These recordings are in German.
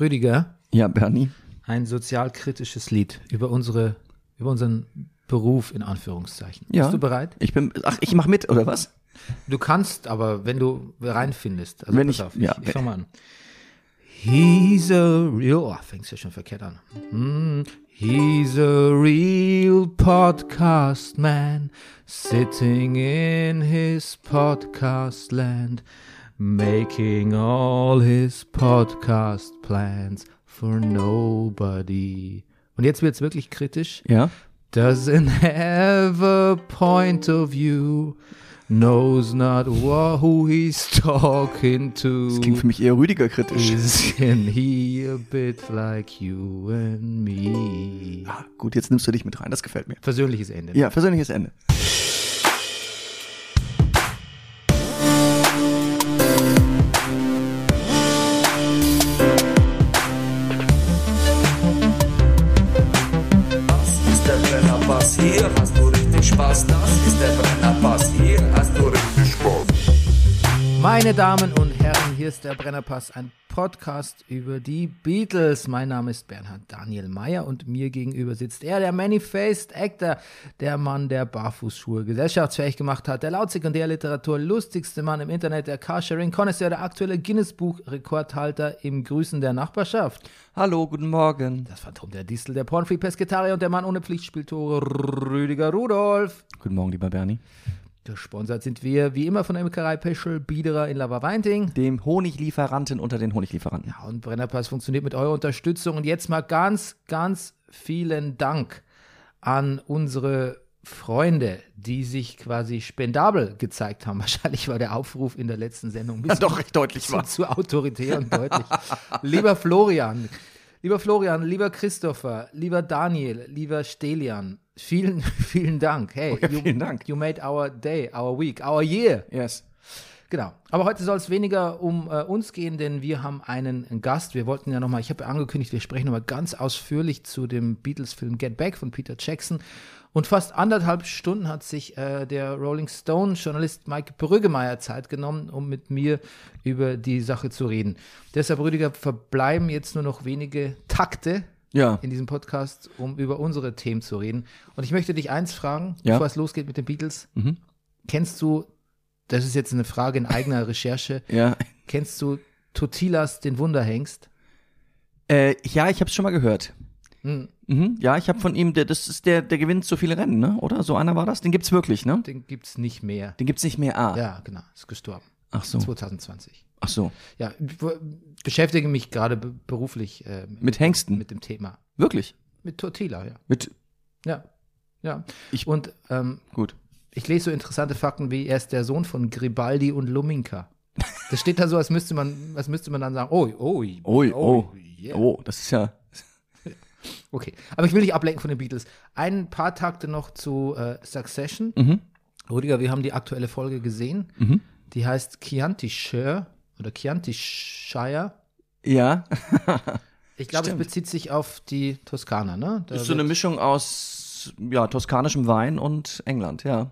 Rüdiger, Ja, Bernie. ein sozialkritisches Lied über unsere, über unseren Beruf in Anführungszeichen. Ja. Bist du bereit? Ich bin, ach, ich mach mit, oder was? Du kannst, aber wenn du reinfindest. Also Wenn ich- auf, ja. ich, ich fang mal an. He's a real, oh, fängst ja schon verkehrt an. Hm. He's a real podcast man, sitting in his podcast land, making all his podcast plans for nobody. Und jetzt wird's wirklich kritisch. Ja. Doesn't have a point of view, knows not who he's talking to. Das klingt für mich eher Rüdiger kritisch. Isn't he a bit like you and me? Ah, gut, jetzt nimmst du dich mit rein, das gefällt mir. Versöhnliches Ende. Ja, persönliches Ende. Meine Damen und Herren, hier ist der Brennerpass, ein Podcast über die Beatles. Mein Name ist Bernhard Daniel Mayer und mir gegenüber sitzt er, der Many-Faced Actor, der Mann, der Barfußschuhe gesellschaftsfähig gemacht hat, der laut Sekundärliteratur lustigste Mann im Internet, der Carsharing-Connoisseur, der aktuelle Guinness-Buch-Rekordhalter im Grüßen der Nachbarschaft. Hallo, guten Morgen. Das Phantom der Distel, der Pornfree-Pesketarier und der Mann ohne Pflichtspieltore, Rüdiger Rudolf. Guten Morgen, lieber Bernie. Gesponsert sind wir wie immer von der Imkerei Peschel Biederer in Lava-Weinting. Dem Honiglieferanten unter den Honiglieferanten. Ja, und Brennerpass funktioniert mit eurer Unterstützung. Und jetzt mal ganz, ganz vielen Dank an unsere Freunde, die sich quasi spendabel gezeigt haben. Wahrscheinlich war der Aufruf in der letzten Sendung ein bisschen doch recht deutlich zu, war. zu autoritär und deutlich. lieber Florian, lieber Florian, lieber Christopher, lieber Daniel, lieber Stelian, vielen, vielen Dank. Hey, Oh ja, you, vielen Dank. you made our day, our week, our year. Yes. Genau. Aber heute soll es weniger um äh, uns gehen, denn wir haben einen Gast. Wir wollten ja nochmal, ich habe ja angekündigt, wir sprechen nochmal ganz ausführlich zu dem Beatles-Film Get Back von Peter Jackson. Und fast anderthalb Stunden hat sich äh, der Rolling Stone-Journalist Mike Brüggemeier Zeit genommen, um mit mir über die Sache zu reden. Deshalb, Rüdiger, verbleiben jetzt nur noch wenige Takte Ja. in diesem Podcast, um über unsere Themen zu reden. Und ich möchte dich eins fragen, Ja. bevor es losgeht mit den Beatles. Mhm. Kennst du, das ist jetzt eine Frage in eigener Recherche, Ja. kennst du Totilas, den Wunderhengst? Äh, ja, ich habe es schon mal gehört. Hm, Mhm. Ja, ich habe von ihm, der, das ist der, der gewinnt so viele Rennen, ne? Oder? So einer war das? Den gibt's wirklich, ne? den gibt's nicht mehr. Den gibt's nicht mehr. Ah. Ja, genau, ist gestorben. Ach so. 2020. Ach so. Ja, beschäftige mich gerade be beruflich äh, Mit Hengsten? mit dem Thema. Wirklich? Mit Tortilla, ja. Mit. Ja, ja. Ich- und ähm, Gut. ich lese so interessante Fakten wie er ist der Sohn von Gribaldi und Luminka. Das steht da so, als müsste man, als müsste man dann sagen, oh, oh, Oh, oh. yeah. Oh, das ist ja. Okay, aber ich will nicht ablenken von den Beatles. Ein paar Takte noch zu äh, Succession. Mhm. Rüdiger, wir haben die aktuelle Folge gesehen. Mhm. Die heißt Chianti-Shire oder Chianti-Shire. Ja. Ich glaube, es bezieht sich auf die Toskana, ne? Da ist so eine Mischung aus ja, toskanischem Wein und England, ja.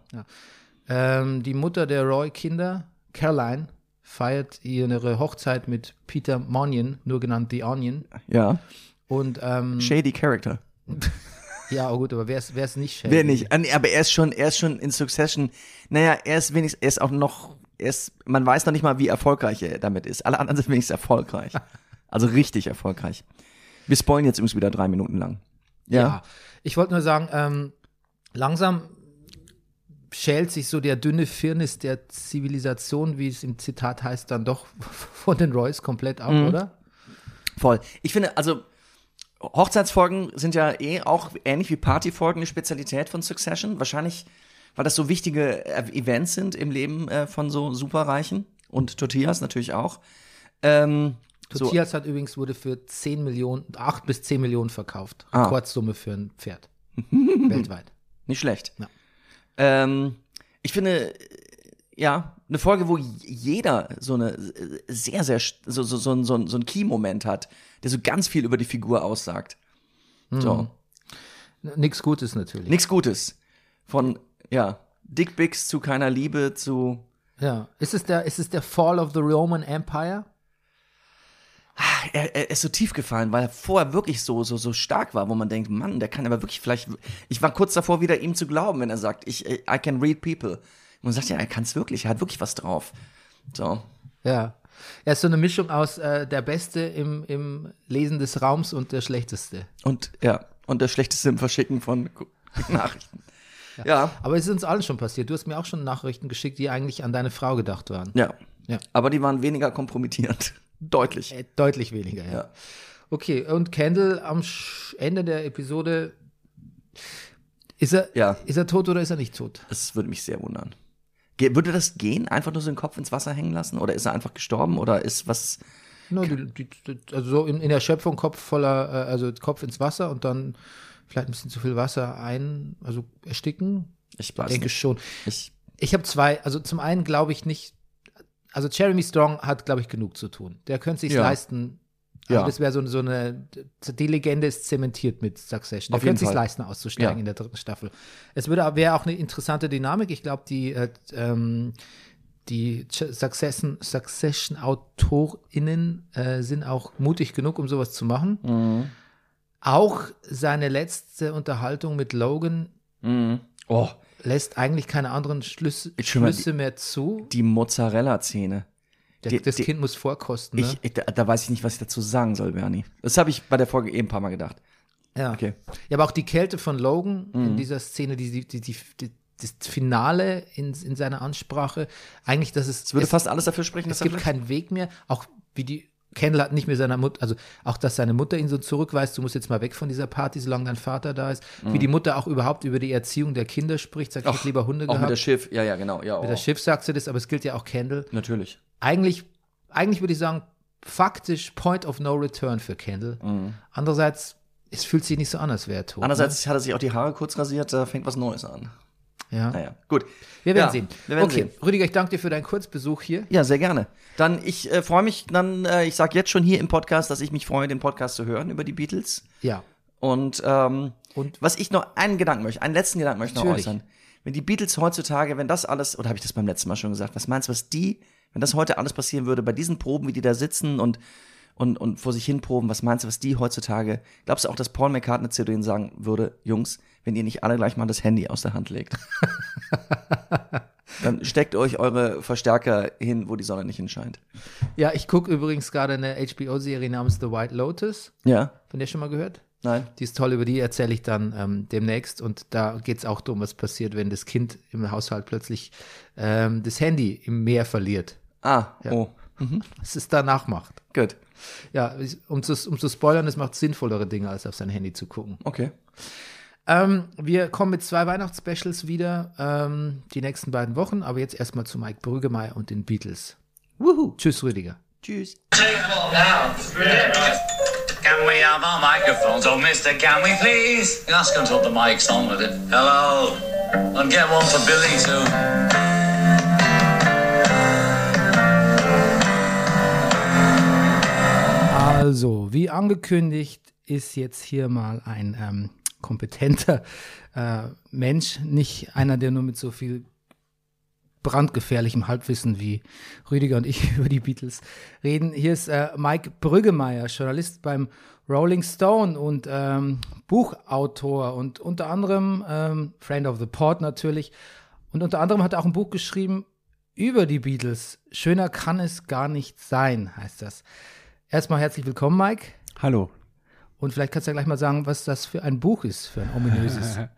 ähm, die Mutter der Roy-Kinder, Caroline, feiert ihre Hochzeit mit Peter Monion, nur genannt The Onion. Ja. Und ähm, Shady Character. ja, oh gut, aber wer ist, wer ist nicht shady? Wer nicht? Ah, Aber er ist schon, er ist schon in Succession. Naja, er ist wenigstens, er ist auch noch, ist, man weiß noch nicht mal, wie erfolgreich er damit ist. Alle anderen sind wenigstens erfolgreich. Also richtig erfolgreich. Wir spoilen jetzt übrigens wieder drei Minuten lang. Ja. Ja. Ich wollte nur sagen, ähm, langsam schält sich so der dünne Firnis der Zivilisation, wie es im Zitat heißt, dann doch von den Royce komplett ab, Mhm. oder? Voll. Ich finde, also Hochzeitsfolgen sind ja eh auch ähnlich wie Partyfolgen eine Spezialität von Succession. Wahrscheinlich, weil das so wichtige äh, Events sind im Leben äh, von so Superreichen und Tortillas natürlich auch. Ähm, so, Totias hat übrigens wurde für 10 Millionen, 8 bis 10 Millionen verkauft. Ah. Rekordsumme für ein Pferd. Weltweit. nicht schlecht. Ja. Ähm, ich finde, ja, eine Folge, wo jeder so eine sehr, sehr, so, so, so, so, so ein Key-Moment hat, der so ganz viel über die Figur aussagt. So. N- Nix Gutes natürlich. Nichts Gutes. Von, ja, Dick Bix zu keiner Liebe zu. Ja. Ist es, der, ist es der Fall of the Roman Empire? er, er ist so tief gefallen, weil er vorher wirklich so, so, so stark war, wo man denkt, Mann, der kann aber wirklich vielleicht. Ich war kurz davor, wieder ihm zu glauben, wenn er sagt, ich, I can read people. Und man sagt, ja, er kann es wirklich, er hat wirklich was drauf. So. Ja. Er ist so eine Mischung aus äh, der Beste im, im Lesen des Raums und der Schlechteste. Und ja, und der schlechteste im Verschicken von Nachrichten. Ja. Aber es ist uns allen schon passiert. Du hast mir auch schon Nachrichten geschickt, die eigentlich an deine Frau gedacht waren. ja. Ja. Aber die waren weniger kompromittierend. Deutlich. Äh, deutlich weniger, ja. Ja. Okay, und Kendall am Ende der Episode, ist er, Ja. ist er tot oder ist er nicht tot? Das würde mich sehr wundern. Ge würde das gehen? Einfach nur so den Kopf ins Wasser hängen lassen? Oder ist er einfach gestorben? Oder ist was. No, die, die, die, also so in, in der Schöpfung Kopf voller, äh, also Kopf ins Wasser und dann vielleicht ein bisschen zu viel Wasser ein, also ersticken. Ich weiß denke nicht. schon. Ich, Ich habe zwei, also zum einen glaube ich nicht, also Jeremy Strong hat, glaube ich, genug zu tun. Der könnte sich Ja. leisten. Also Ja. das wäre so, so eine, die Legende ist zementiert mit Succession. Der könnte sich leisten, auszusteigen Ja. in der dritten Staffel. Es würde wäre auch eine interessante Dynamik. Ich glaube, die, äh, ähm, die Ch- Succession, Succession-AutorInnen äh, sind auch mutig genug, um sowas zu machen. Mhm. Auch seine letzte Unterhaltung mit Logan Mhm. Oh, lässt eigentlich keine anderen Schlüsse, mal Schlüsse mehr zu. die Mozzarella-Szene. Die- das die- Kind muss vorkosten, ne? Ich, ich, da, da weiß ich nicht, was ich dazu sagen soll, Bernie. Das habe ich bei der Folge eben ein paar Mal gedacht. ja. Okay. ja, aber auch die Kälte von Logan Mhm. in dieser Szene, die, die, die, die, die, das Finale in, in seiner Ansprache, eigentlich, dass es, Es würde es, fast alles dafür sprechen, es dass er gibt keinen Weg mehr, auch wie die, Kendall hat nicht mehr seiner Mutter, also auch, dass seine Mutter ihn so zurückweist, du musst jetzt mal weg von dieser Party, solange dein Vater da ist, wie die Mutter auch überhaupt über die Erziehung der Kinder spricht, sagt, ich hätte lieber Hunde Mhm. Auch gehabt. mit der Schiff, ja, ja, genau. Ja, Mit oh. das Schiff sagt sie das, aber es gilt ja auch Kendall. Natürlich. eigentlich, eigentlich würde ich sagen, faktisch Point of No Return für Kendall. Andererseits, es fühlt sich nicht so an, als wäre er tot. Andererseits hat er sich auch die Haare kurz rasiert, da fängt was Neues an. Ja. Naja, gut. Wir werden Ja, sehen. wir werden okay, sehen. Rüdiger, ich danke dir für deinen Kurzbesuch hier. Ja, sehr gerne. Dann, ich äh, freue mich, dann, äh, ich sage jetzt schon hier im Podcast, dass ich mich freue, den Podcast zu hören über die Beatles. Ja. Und, ähm, Und- was ich noch, einen Gedanken möchte, einen letzten Gedanken möchte ich noch äußern. Wenn die Beatles heutzutage, wenn das alles, oder habe ich das beim letzten Mal schon gesagt, was meinst du, was die, wenn das heute alles passieren würde, bei diesen Proben, wie die da sitzen und, und, und vor sich hin proben, was meinst du, was die heutzutage, glaubst du auch, dass Paul McCartney zu denen sagen würde, Jungs, wenn ihr nicht alle gleich mal das Handy aus der Hand legt? dann steckt euch eure Verstärker hin, wo die Sonne nicht hinscheint. Ja, ich gucke übrigens gerade eine HBO-Serie namens The White Lotus. Ja? Von der schon mal gehört? Nein? Die ist toll, über die erzähle ich dann ähm, demnächst. Und da geht es auch darum, was passiert, wenn das Kind im Haushalt plötzlich ähm, das Handy im Meer verliert. Ah, oh. Was es danach macht. Gut. Ja, um zu, um zu spoilern, es macht sinnvollere Dinge, als auf sein Handy zu gucken. Okay. Ähm, wir kommen mit zwei Weihnachtsspecials wieder, ähm, die nächsten beiden Wochen, aber jetzt erstmal zu Mike Brüggemeier und den Beatles. Wuhu. Tschüss, Rüdiger. Tschüss. Can we have our microphones? Oh, mister, can we please? Ask him to put the mics on with it. Hello. And get one for Billy, too. Also, wie angekündigt, ist jetzt hier mal ein ähm, kompetenter äh, Mensch, nicht einer, der nur mit so viel brandgefährlichem Halbwissen wie Rüdiger und ich über die Beatles reden. Hier ist äh, Mike Brüggemeier, Journalist beim Rolling Stone und ähm, Buchautor und unter anderem ähm, Friend of the Port natürlich. Und unter anderem hat er auch ein Buch geschrieben über die Beatles. Schöner kann es gar nicht sein, heißt das. Erstmal herzlich willkommen, Mike. Hallo. Und vielleicht kannst du ja gleich mal sagen, was das für ein Buch ist, für ein ominöses.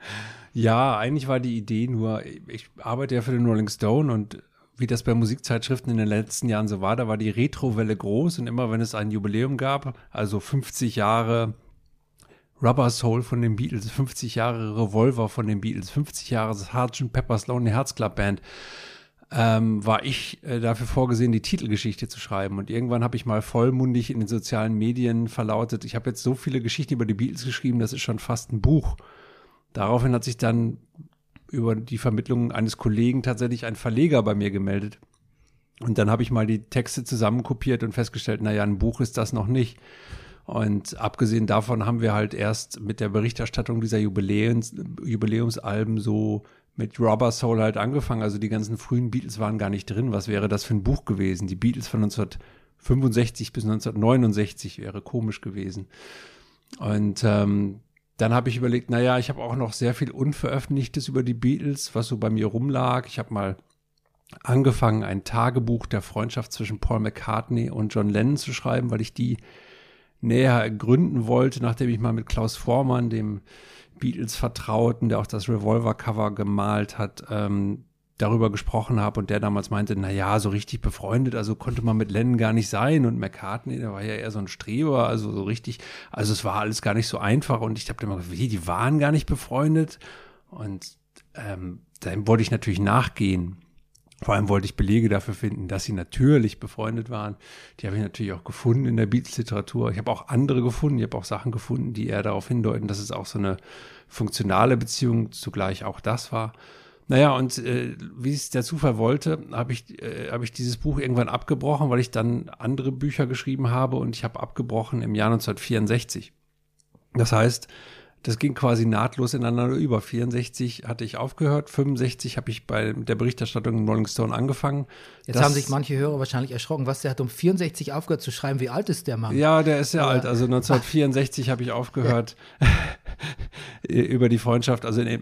Ja, eigentlich war die Idee nur, ich arbeite ja für den Rolling Stone und wie das bei Musikzeitschriften in den letzten Jahren so war, da war die Retrowelle groß und immer wenn es ein Jubiläum gab, also 50 Jahre Rubber Soul von den Beatles, 50 Jahre Revolver von den Beatles, 50 Jahre Sgt. Pepper's Lonely Hearts Club Band, ähm, war ich äh, dafür vorgesehen, die Titelgeschichte zu schreiben. Und irgendwann habe ich mal vollmundig in den sozialen Medien verlautet, ich habe jetzt so viele Geschichten über die Beatles geschrieben, das ist schon fast ein Buch. Daraufhin hat sich dann über die Vermittlung eines Kollegen tatsächlich ein Verleger bei mir gemeldet. Und dann habe ich mal die Texte zusammenkopiert und festgestellt, naja, ein Buch ist das noch nicht. Und abgesehen davon haben wir halt erst mit der Berichterstattung dieser Jubiläums, Jubiläumsalben so mit Rubber Soul halt angefangen. Also die ganzen frühen Beatles waren gar nicht drin. Was wäre das für ein Buch gewesen? Die Beatles von 65 bis 1969 wäre komisch gewesen. Und ähm, dann habe ich überlegt, naja, ich habe auch noch sehr viel Unveröffentlichtes über die Beatles, was so bei mir rumlag. Ich habe mal angefangen, ein Tagebuch der Freundschaft zwischen Paul McCartney und John Lennon zu schreiben, weil ich die näher gründen wollte, nachdem ich mal mit Klaus Vormann, dem Beatles-Vertrauten, der auch das Revolver-Cover gemalt hat, ähm, darüber gesprochen habe und der damals meinte, na ja, so richtig befreundet, also konnte man mit Lennon gar nicht sein und McCartney, der war ja eher so ein Streber, also so richtig, also es war alles gar nicht so einfach und ich habe immer gesagt, wie, die waren gar nicht befreundet und ähm, dann wollte ich natürlich nachgehen. Vor allem wollte ich Belege dafür finden, dass sie natürlich befreundet waren. Die habe ich natürlich auch gefunden in der Beatles-Literatur. Ich habe auch andere gefunden. Ich habe auch Sachen gefunden, die eher darauf hindeuten, dass es auch so eine funktionale Beziehung zugleich auch das war. Naja, und äh, wie es der Zufall wollte, habe ich, äh, hab ich dieses Buch irgendwann abgebrochen, weil ich dann andere Bücher geschrieben habe und ich habe abgebrochen im Jahr 1964. Das heißt, das ging quasi nahtlos ineinander über. 64 hatte ich aufgehört, 65 habe ich bei der Berichterstattung im Rolling Stone angefangen. Jetzt das, haben sich manche Hörer wahrscheinlich erschrocken. Was, der hat um 64 aufgehört zu schreiben. Wie alt ist der Mann? Ja, der ist ja alt. Also 1964 habe ich aufgehört über die Freundschaft, also äh,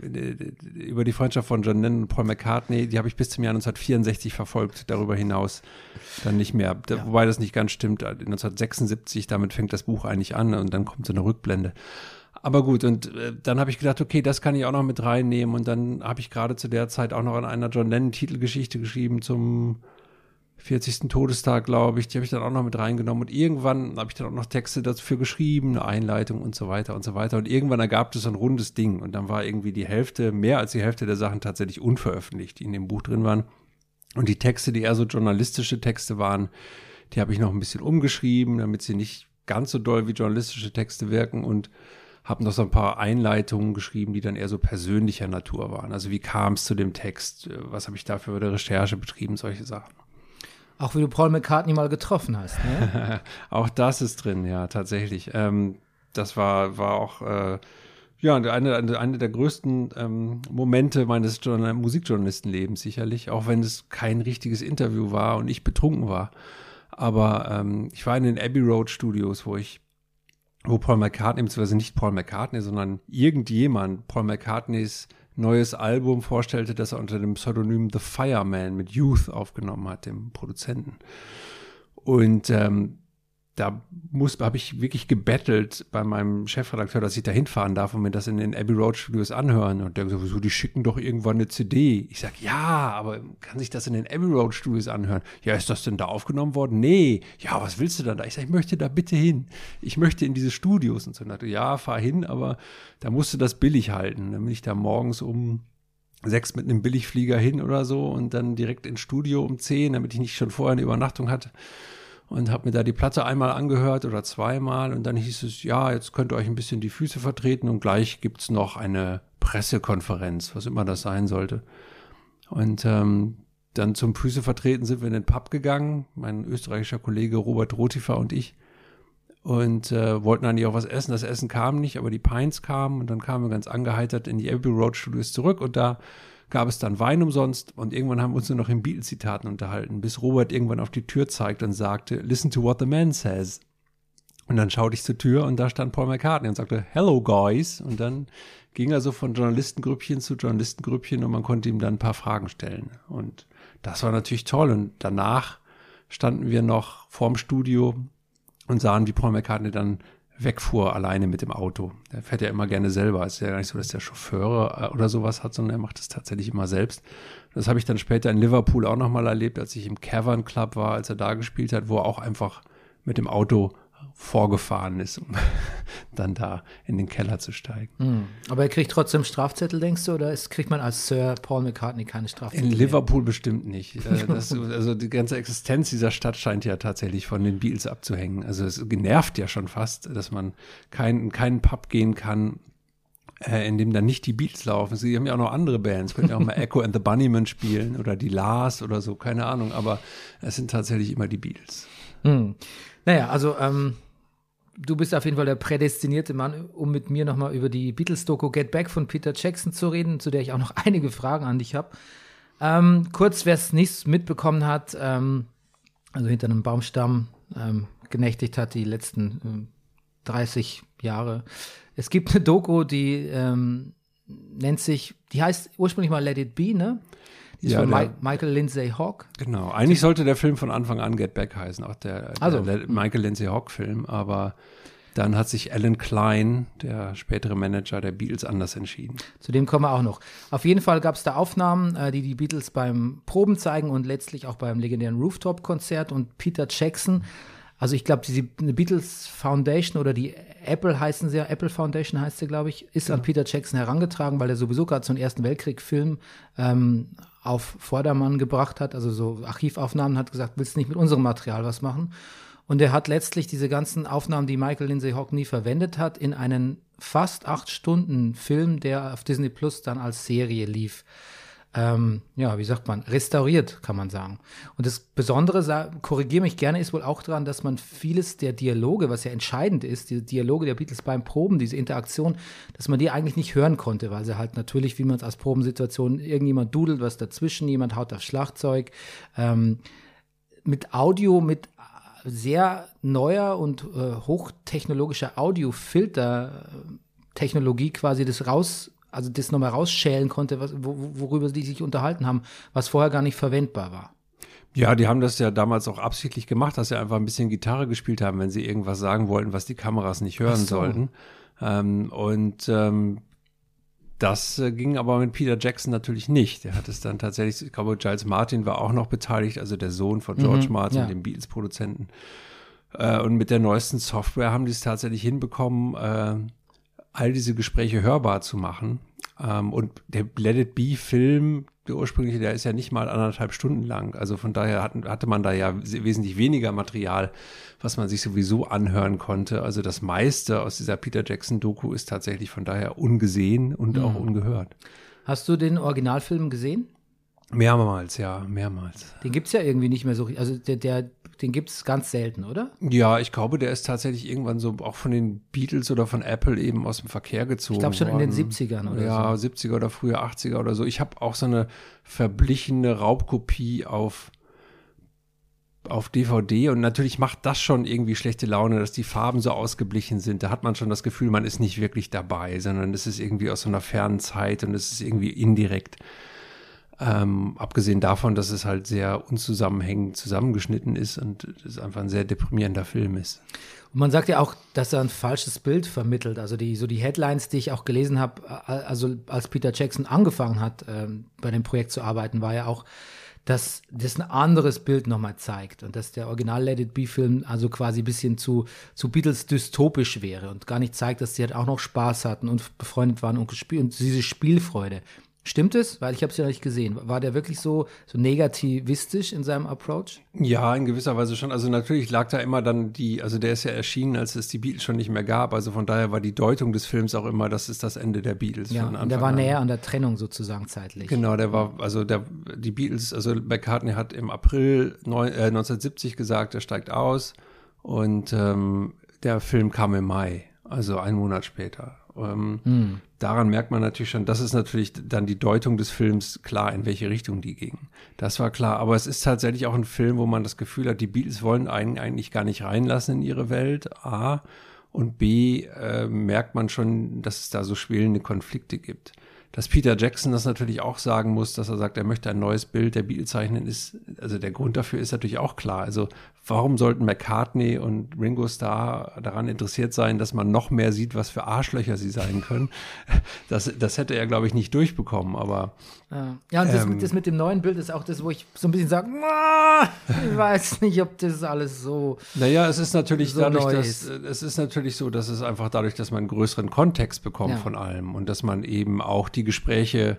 über die Freundschaft von John Lennon und Paul McCartney. Die habe ich bis zum Jahr 1964 verfolgt. Darüber hinaus dann nicht mehr. Ja. Wobei das nicht ganz stimmt. 1976, damit fängt das Buch eigentlich an und dann kommt so eine Rückblende. Aber gut, und äh, dann habe ich gedacht, okay, das kann ich auch noch mit reinnehmen. Und dann habe ich gerade zu der Zeit auch noch an einer John Lennon-Titelgeschichte geschrieben zum 40. Todestag, glaube ich. Die habe ich dann auch noch mit reingenommen. Und irgendwann habe ich dann auch noch Texte dafür geschrieben, eine Einleitung und so weiter und so weiter. Und irgendwann ergab es so ein rundes Ding. Und dann war irgendwie die Hälfte, mehr als die Hälfte der Sachen tatsächlich unveröffentlicht, die in dem Buch drin waren. Und die Texte, die eher so journalistische Texte waren, die habe ich noch ein bisschen umgeschrieben, damit sie nicht ganz so doll wie journalistische Texte wirken. Und habe noch so ein paar Einleitungen geschrieben, die dann eher so persönlicher Natur waren. Also wie kam es zu dem Text? Was habe ich da für eine Recherche betrieben? Solche Sachen. Auch wie du Paul McCartney mal getroffen hast. Ne? auch das ist drin, ja, tatsächlich. Ähm, das war, war auch äh, ja, eine, eine, der größten ähm, Momente meines Musikjournalistenlebens sicherlich, auch wenn es kein richtiges Interview war und ich betrunken war. Aber ähm, ich war in den Abbey Road Studios, wo ich wo Paul McCartney, beziehungsweise nicht Paul McCartney, sondern irgendjemand Paul McCartneys neues Album vorstellte, das er unter dem Pseudonym The Fireman mit Youth aufgenommen hat, dem Produzenten. Und ähm, da muss, habe ich wirklich gebettelt bei meinem Chefredakteur, dass ich da hinfahren darf und mir das in den Abbey Road Studios anhören. Und der gesagt, wieso, die schicken doch irgendwann eine CD. Ich sage, ja, aber kann sich das in den Abbey Road Studios anhören? Ja, ist das denn da aufgenommen worden? Nee. Ja, was willst du dann da? Ich sage, ich möchte da bitte hin. Ich möchte in diese Studios. Und so, und dachte, ja, fahr hin, aber da musst du das billig halten. Dann bin ich da morgens um sechs mit einem Billigflieger hin oder so und dann direkt ins Studio um zehn, damit ich nicht schon vorher eine Übernachtung hatte und habe mir da die Platte einmal angehört oder zweimal und dann hieß es, ja, jetzt könnt ihr euch ein bisschen die Füße vertreten und gleich gibt's noch eine Pressekonferenz, was immer das sein sollte. Und ähm, dann zum Füße vertreten sind wir in den Pub gegangen, mein österreichischer Kollege Robert Rotifer und ich und äh, wollten eigentlich auch was essen. Das Essen kam nicht, aber die Pints kamen und dann kamen wir ganz angeheitert in die Abbey Road Studios zurück und da gab es dann Wein umsonst und irgendwann haben wir uns nur noch in Beatles-Zitaten unterhalten, bis Robert irgendwann auf die Tür zeigt und sagte, listen to what the man says. Und dann schaute ich zur Tür und da stand Paul McCartney und sagte, hello guys. Und dann ging er so von Journalistengrüppchen zu Journalistengrüppchen und man konnte ihm dann ein paar Fragen stellen. Und das war natürlich toll. Und danach standen wir noch vorm Studio und sahen, wie Paul McCartney dann wegfuhr alleine mit dem Auto. Der fährt ja immer gerne selber. Es ist ja gar nicht so, dass der Chauffeur äh, oder sowas hat, sondern er macht es tatsächlich immer selbst. Das habe ich dann später in Liverpool auch nochmal erlebt, als ich im Cavern Club war, als er da gespielt hat, wo er auch einfach mit dem Auto vorgefahren ist, um dann da in den Keller zu steigen. Hm. Aber er kriegt trotzdem Strafzettel, denkst du, oder ist, kriegt man als Sir Paul McCartney keine Strafzettel? In Liverpool mehr? bestimmt nicht. Äh, das, also die ganze Existenz dieser Stadt scheint ja tatsächlich von den Beatles abzuhängen. Also es genervt ja schon fast, dass man kein, in keinen Pub gehen kann, äh, in dem dann nicht die Beatles laufen. Sie haben ja auch noch andere Bands, können ja auch mal Echo and the Bunnymen spielen oder die Lars oder so, keine Ahnung, aber es sind tatsächlich immer die Beatles. Hm. Naja, also ähm, du bist auf jeden Fall der prädestinierte Mann, um mit mir nochmal über die Beatles-Doku Get Back von Peter Jackson zu reden, zu der ich auch noch einige Fragen an dich habe. Ähm, kurz, wer es nicht mitbekommen hat, ähm, also hinter einem Baumstamm ähm, genächtigt hat die letzten ähm, 30 Jahre. Es gibt eine Doku, die ähm, nennt sich, die heißt ursprünglich mal Let It Be, ne? Ist Ja, von der- Mi Michael Lindsay Hawk. Genau. Eigentlich sollte der Film von Anfang an Get Back heißen, auch der, Also. der Michael Lindsay Hawk Film, aber dann hat sich Alan Klein, der spätere Manager der Beatles, anders entschieden. Zu dem kommen wir auch noch. Auf jeden Fall gab es da Aufnahmen, äh, die die Beatles beim Proben zeigen und letztlich auch beim legendären Rooftop-Konzert. Und Peter Jackson, also ich glaube, die eine Beatles Foundation oder die Apple heißen sie ja, Apple Foundation heißt sie, glaube ich, ist an Peter Jackson herangetragen, weil er sowieso gerade so einen Ersten Weltkrieg-Film ähm, auf Vordermann gebracht hat, also so Archivaufnahmen, hat gesagt, willst du nicht mit unserem Material was machen? Und er hat letztlich diese ganzen Aufnahmen, die Michael Lindsay Hawk nie verwendet hat, in einen fast acht Stunden Film, der auf Disney Plus dann als Serie lief. Ähm, ja, wie sagt man, restauriert, kann man sagen. Und das Besondere, korrigiere mich gerne, ist wohl auch daran, dass man vieles der Dialoge, was ja entscheidend ist, die Dialoge der Beatles beim Proben, diese Interaktion, dass man die eigentlich nicht hören konnte, weil sie halt natürlich, wie man es aus Probensituationen, irgendjemand dudelt was dazwischen, jemand haut aufs Schlagzeug. Ähm, mit Audio, mit sehr neuer und äh, hochtechnologischer Audiofilter-Technologie quasi das raus, also das nochmal rausschälen konnte, was, wo, worüber die sich unterhalten haben, was vorher gar nicht verwendbar war. Ja, die haben das ja damals auch absichtlich gemacht, dass sie einfach ein bisschen Gitarre gespielt haben, wenn sie irgendwas sagen wollten, was die Kameras nicht hören so. sollten. Ähm, und ähm, das äh, ging aber mit Peter Jackson natürlich nicht. Der hat es dann tatsächlich, ich glaube, Giles Martin war auch noch beteiligt, also der Sohn von George Mhm, Martin, ja. dem Beatles-Produzenten. Äh, und mit der neuesten Software haben die es tatsächlich hinbekommen, äh, all diese Gespräche hörbar zu machen. Ähm, und der Let It Be-Film, der ursprüngliche, der ist ja nicht mal anderthalb Stunden lang. Also von daher hatten, hatte man da ja se- wesentlich weniger Material, was man sich sowieso anhören konnte. Also das meiste aus dieser Peter Jackson-Doku ist tatsächlich von daher ungesehen und auch ungehört. Hast du den Originalfilm gesehen? Mehrmals, ja, mehrmals. Den gibt's ja irgendwie nicht mehr so, also der, der den gibt's ganz selten, oder? Ja, ich glaube, der ist tatsächlich irgendwann so auch von den Beatles oder von Apple eben aus dem Verkehr gezogen. Ich glaube schon in den worden. 70ern oder ja, so. 70er oder frühe 80er oder so. Ich habe auch so eine verblichene Raubkopie auf auf DVD und natürlich macht das schon irgendwie schlechte Laune, dass die Farben so ausgeblichen sind. Da hat man schon das Gefühl, man ist nicht wirklich dabei, sondern es ist irgendwie aus so einer fernen Zeit und es ist irgendwie indirekt. Ähm, abgesehen davon, dass es halt sehr unzusammenhängend zusammengeschnitten ist und es einfach ein sehr deprimierender Film ist. Und man sagt ja auch, dass er ein falsches Bild vermittelt. Also die, so die Headlines, die ich auch gelesen habe, a- also als Peter Jackson angefangen hat, ähm, bei dem Projekt zu arbeiten, war ja auch, dass das ein anderes Bild nochmal zeigt und dass der Original Let It Be-Film also quasi ein bisschen zu, zu Beatles dystopisch wäre und gar nicht zeigt, dass sie halt auch noch Spaß hatten und befreundet waren und gespielt und diese Spielfreude. Stimmt es? Weil ich habe es ja nicht gesehen. War der wirklich so, so negativistisch in seinem Approach? Ja, in gewisser Weise schon. Also natürlich lag da immer dann die, also der ist ja erschienen, als es die Beatles schon nicht mehr gab. Also von daher war die Deutung des Films auch immer, das ist das Ende der Beatles. Ja, und der war an. näher an der Trennung sozusagen zeitlich. Genau, der war, also der, die Beatles, also McCartney hat im April neun, äh, 1970 gesagt, er steigt aus und ähm, der Film kam im Mai, also einen Monat später. Ähm, Daran merkt man natürlich schon, das ist natürlich dann die Deutung des Films klar, in welche Richtung die ging. Das war klar, aber es ist tatsächlich auch ein Film, wo man das Gefühl hat, die Beatles wollen einen eigentlich gar nicht reinlassen in ihre Welt, A. Und B, äh, merkt man schon, dass es da so schwelende Konflikte gibt. Dass Peter Jackson das natürlich auch sagen muss, dass er sagt, er möchte ein neues Bild der Beatles zeichnen, ist, also der Grund dafür ist natürlich auch klar. Also warum sollten McCartney und Ringo Starr daran interessiert sein, dass man noch mehr sieht, was für Arschlöcher sie sein können? Das, das hätte er, glaube ich, nicht durchbekommen, aber Ja, und das, Ähm. das mit dem neuen Bild ist auch das, wo ich so ein bisschen sage, "Ah, ich weiß nicht, ob das alles so. Naja, es ist natürlich so dadurch, dass es ist natürlich so, dass es einfach dadurch, dass man einen größeren Kontext bekommt Ja. von allem und dass man eben auch die Gespräche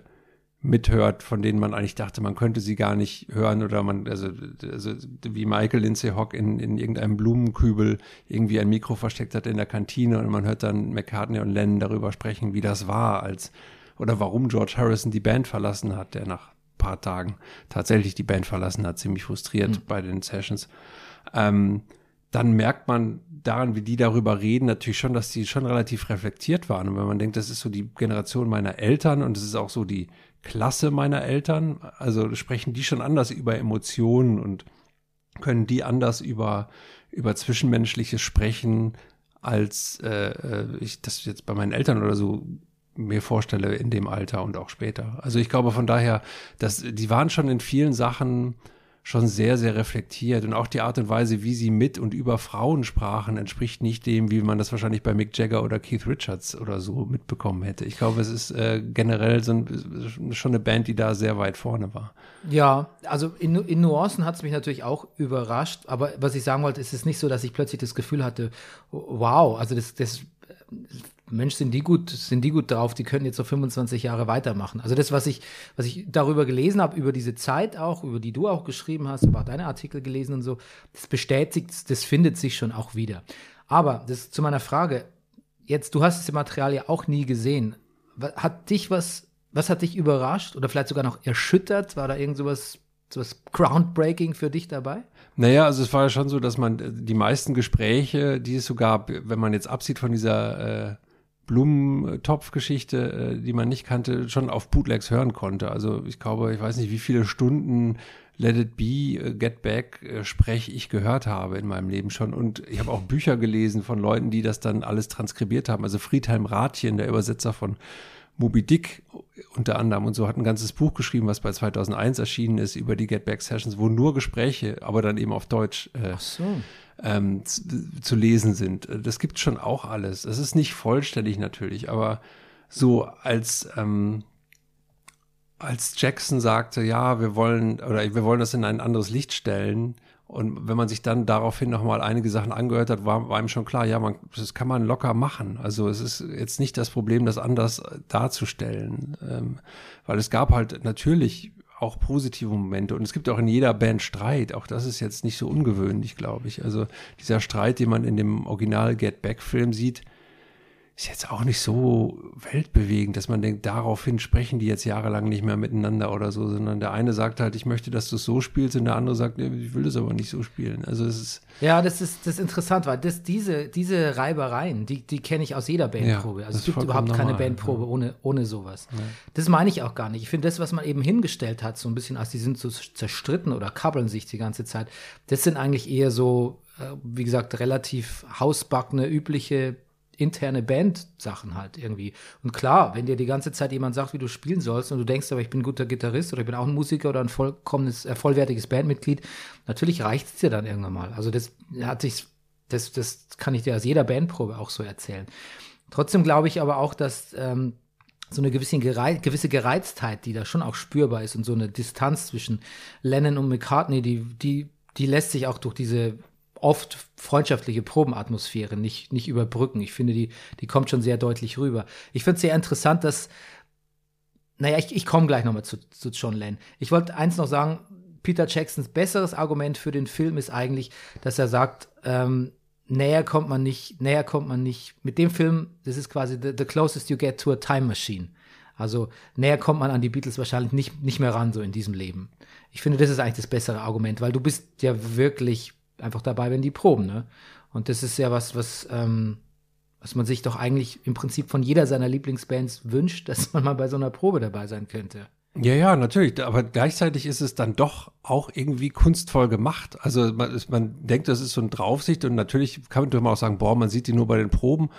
mithört, von denen man eigentlich dachte, man könnte sie gar nicht hören oder man, also, also wie Michael Lindsay Hock in, in irgendeinem Blumenkübel irgendwie ein Mikro versteckt hat in der Kantine und man hört dann McCartney und Lennon darüber sprechen, wie das war, als oder warum George Harrison die Band verlassen hat, der nach ein paar Tagen tatsächlich die Band verlassen hat, ziemlich frustriert bei den Sessions. Ähm, dann merkt man daran, wie die darüber reden, natürlich schon, dass die schon relativ reflektiert waren. Und wenn man denkt, das ist so die Generation meiner Eltern und es ist auch so die Klasse meiner Eltern, also sprechen die schon anders über Emotionen und können die anders über, über zwischenmenschliches Sprechen, als äh, äh, ich das jetzt bei meinen Eltern oder so mir vorstelle in dem Alter und auch später. Also ich glaube von daher, dass die waren schon in vielen Sachen schon sehr, sehr reflektiert und auch die Art und Weise, wie sie mit und über Frauen sprachen, entspricht nicht dem, wie man das wahrscheinlich bei Mick Jagger oder Keith Richards oder so mitbekommen hätte. Ich glaube, es ist äh, generell so ein, schon eine Band, die da sehr weit vorne war. Ja, also in, in Nuancen hat es mich natürlich auch überrascht, aber was ich sagen wollte, ist es nicht so, dass ich plötzlich das Gefühl hatte, wow, also das, das Mensch, sind die gut, sind die gut drauf, die können jetzt so 25 Jahre weitermachen. Also das, was ich, was ich darüber gelesen habe, über diese Zeit auch, über die du auch geschrieben hast, auch deine Artikel gelesen und so, das bestätigt, das findet sich schon auch wieder. Aber das zu meiner Frage, jetzt, du hast das Material ja auch nie gesehen. Hat dich was, was hat dich überrascht oder vielleicht sogar noch erschüttert? War da irgend sowas, sowas groundbreaking für dich dabei? Naja, also es war ja schon so, dass man die meisten Gespräche, die es so gab, wenn man jetzt absieht von dieser äh, Blumentopfgeschichte, äh, die man nicht kannte, schon auf Bootlegs hören konnte. Also ich glaube, ich weiß nicht, wie viele Stunden Let It Be, äh, Get Back äh, Sprech ich gehört habe in meinem Leben schon. Und ich habe auch Bücher gelesen von Leuten, die das dann alles transkribiert haben. Also Friedhelm Rathjen, der Übersetzer von Moby Dick unter anderem und so hat ein ganzes Buch geschrieben, was bei 2001 erschienen ist über die Get Back Sessions, wo nur Gespräche, aber dann eben auf Deutsch äh, so ähm, zu, zu, lesen sind. Das gibt schon auch alles. Es ist nicht vollständig natürlich, aber so als ähm, als Jackson sagte, ja, wir wollen oder wir wollen das in ein anderes Licht stellen. Und wenn man sich dann daraufhin nochmal einige Sachen angehört hat, war, war ihm schon klar, ja, man, das kann man locker machen. Also es ist jetzt nicht das Problem, das anders darzustellen. Ähm, weil es gab halt natürlich auch positive Momente. Und es gibt auch in jeder Band Streit. Auch das ist jetzt nicht so ungewöhnlich, glaube ich. Also dieser Streit, den man in dem Original Get Back Film sieht, ist jetzt auch nicht so weltbewegend, dass man denkt, daraufhin sprechen die jetzt jahrelang nicht mehr miteinander oder so, sondern der eine sagt halt, ich möchte, dass du es so spielst und der andere sagt, ich will das aber nicht so spielen. Also es ist ja, das ist das ist interessant, weil das diese diese Reibereien, die die kenne ich aus jeder Bandprobe. Ja, also es gibt überhaupt normal, keine Bandprobe ja. ohne ohne sowas. Ja. Das meine ich auch gar nicht. Ich finde das, was man eben hingestellt hat, so ein bisschen, als die sind so zerstritten oder kabbeln sich die ganze Zeit, das sind eigentlich eher so, äh, wie gesagt, relativ hausbackene übliche interne Band-Sachen halt irgendwie. Und klar, wenn dir die ganze Zeit jemand sagt, wie du spielen sollst und du denkst, aber ich bin ein guter Gitarrist oder ich bin auch ein Musiker oder ein vollkommenes, äh, vollwertiges Bandmitglied, natürlich reicht es dir dann irgendwann mal. Also das hat sich, das, das kann ich dir aus jeder Bandprobe auch so erzählen. Trotzdem glaube ich aber auch, dass ähm, so eine gewisse, Gereiz, gewisse Gereiztheit, die da schon auch spürbar ist und so eine Distanz zwischen Lennon und McCartney, die, die, die lässt sich auch durch diese oft freundschaftliche Probenatmosphäre nicht, nicht überbrücken. Ich finde, die, die kommt schon sehr deutlich rüber. Ich finde es sehr interessant, dass, naja, ich, ich komme gleich nochmal zu, zu John Lennon. Ich wollte eins noch sagen, Peter Jacksons besseres Argument für den Film ist eigentlich, dass er sagt, ähm, näher kommt man nicht, näher kommt man nicht. Mit dem Film, das ist quasi the, the closest you get to a time machine. Also näher kommt man an die Beatles wahrscheinlich nicht, nicht mehr ran, so in diesem Leben. Ich finde, das ist eigentlich das bessere Argument, weil du bist ja wirklich einfach dabei, wenn die proben. Ne? Und das ist ja was, was, ähm, was man sich doch eigentlich im Prinzip von jeder seiner Lieblingsbands wünscht, dass man mal bei so einer Probe dabei sein könnte. Ja, ja, natürlich. Aber gleichzeitig ist es dann doch auch irgendwie kunstvoll gemacht. Also man, man denkt, das ist so ein Draufsicht und natürlich kann man auch sagen, boah, man sieht die nur bei den Proben.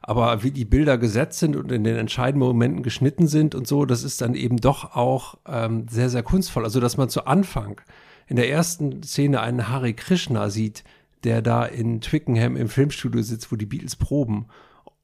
Aber wie die Bilder gesetzt sind und in den entscheidenden Momenten geschnitten sind und so, das ist dann eben doch auch ähm, sehr, sehr kunstvoll. Also dass man zu Anfang in der ersten Szene einen Hare Krishna sieht, der da in Twickenham im Filmstudio sitzt, wo die Beatles proben,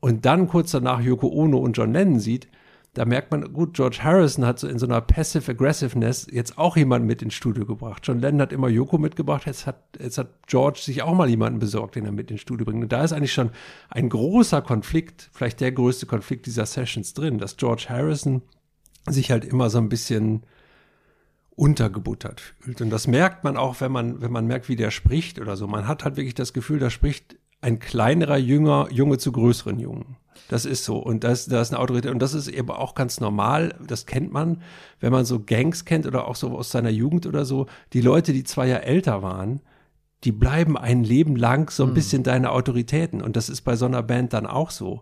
und dann kurz danach Yoko Ono und John Lennon sieht, da merkt man, gut, George Harrison hat so in so einer Passive Aggressiveness jetzt auch jemanden mit ins Studio gebracht. John Lennon hat immer Yoko mitgebracht, jetzt hat, jetzt hat George sich auch mal jemanden besorgt, den er mit ins Studio bringt. Und da ist eigentlich schon ein großer Konflikt, vielleicht der größte Konflikt dieser Sessions drin, dass George Harrison sich halt immer so ein bisschen untergebuttert fühlt. Und das merkt man auch, wenn man, wenn man merkt, wie der spricht oder so. Man hat halt wirklich das Gefühl, da spricht ein kleinerer Jünger, Junge zu größeren Jungen. Das ist so. Und das, das ist eine Autorität. Und das ist eben auch ganz normal. Das kennt man, wenn man so Gangs kennt oder auch so aus seiner Jugend oder so. Die Leute, die zwei Jahre älter waren, die bleiben ein Leben lang so ein mhm. bisschen deine Autoritäten. Und das ist bei so einer Band dann auch so.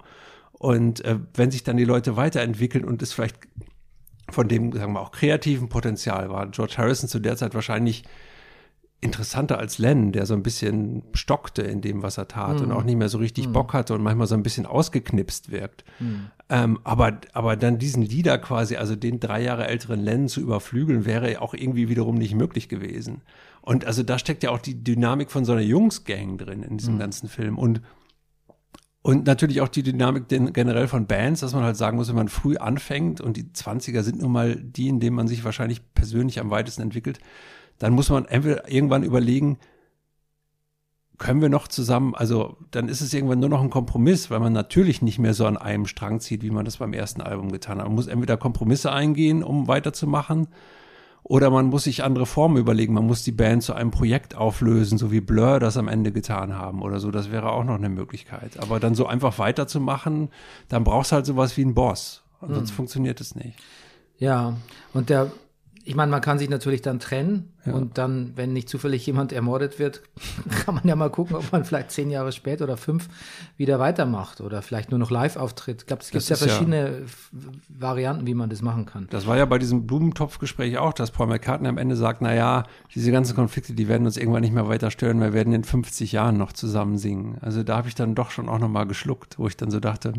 Und äh, wenn sich dann die Leute weiterentwickeln und es vielleicht von dem, sagen wir auch kreativen Potenzial war George Harrison zu der Zeit wahrscheinlich interessanter als Len, der so ein bisschen stockte in dem, was er tat Mhm. und auch nicht mehr so richtig Bock hatte und manchmal so ein bisschen ausgeknipst wirkt. Mhm. Ähm, aber, aber dann diesen Leader quasi, also den drei Jahre älteren Len zu überflügeln, wäre auch irgendwie wiederum nicht möglich gewesen. Und also da steckt ja auch die Dynamik von so einer Jungsgang drin in Mhm. diesem ganzen Film. Und und natürlich auch die Dynamik generell von Bands, dass man halt sagen muss, wenn man früh anfängt und die 20er sind nun mal die, in denen man sich wahrscheinlich persönlich am weitesten entwickelt, dann muss man entweder irgendwann überlegen, können wir noch zusammen, also dann ist es irgendwann nur noch ein Kompromiss, weil man natürlich nicht mehr so an einem Strang zieht, wie man das beim ersten Album getan hat. Man muss entweder Kompromisse eingehen, um weiterzumachen, oder man muss sich andere Formen überlegen. Man muss die Band zu einem Projekt auflösen, so wie Blur das am Ende getan haben oder so. Das wäre auch noch eine Möglichkeit. Aber dann so einfach weiterzumachen, dann brauchst du halt sowas wie einen Boss. Sonst funktioniert es nicht. Ja, und der, ich meine, man kann sich natürlich dann trennen und dann, wenn nicht zufällig jemand ermordet wird, kann man ja mal gucken, ob man vielleicht zehn Jahre später oder fünf wieder weitermacht oder vielleicht nur noch live auftritt. Ich glaube, es gibt ja ja- verschiedene F- Varianten, wie man das machen kann. Das war ja bei diesem Blumentopfgespräch auch, dass Paul McCartney am Ende sagt, na ja, diese ganzen Konflikte, die werden uns irgendwann nicht mehr weiter stören, wir werden in 50 Jahren noch zusammen singen. Also da habe ich dann doch schon auch nochmal geschluckt, wo ich dann so dachte,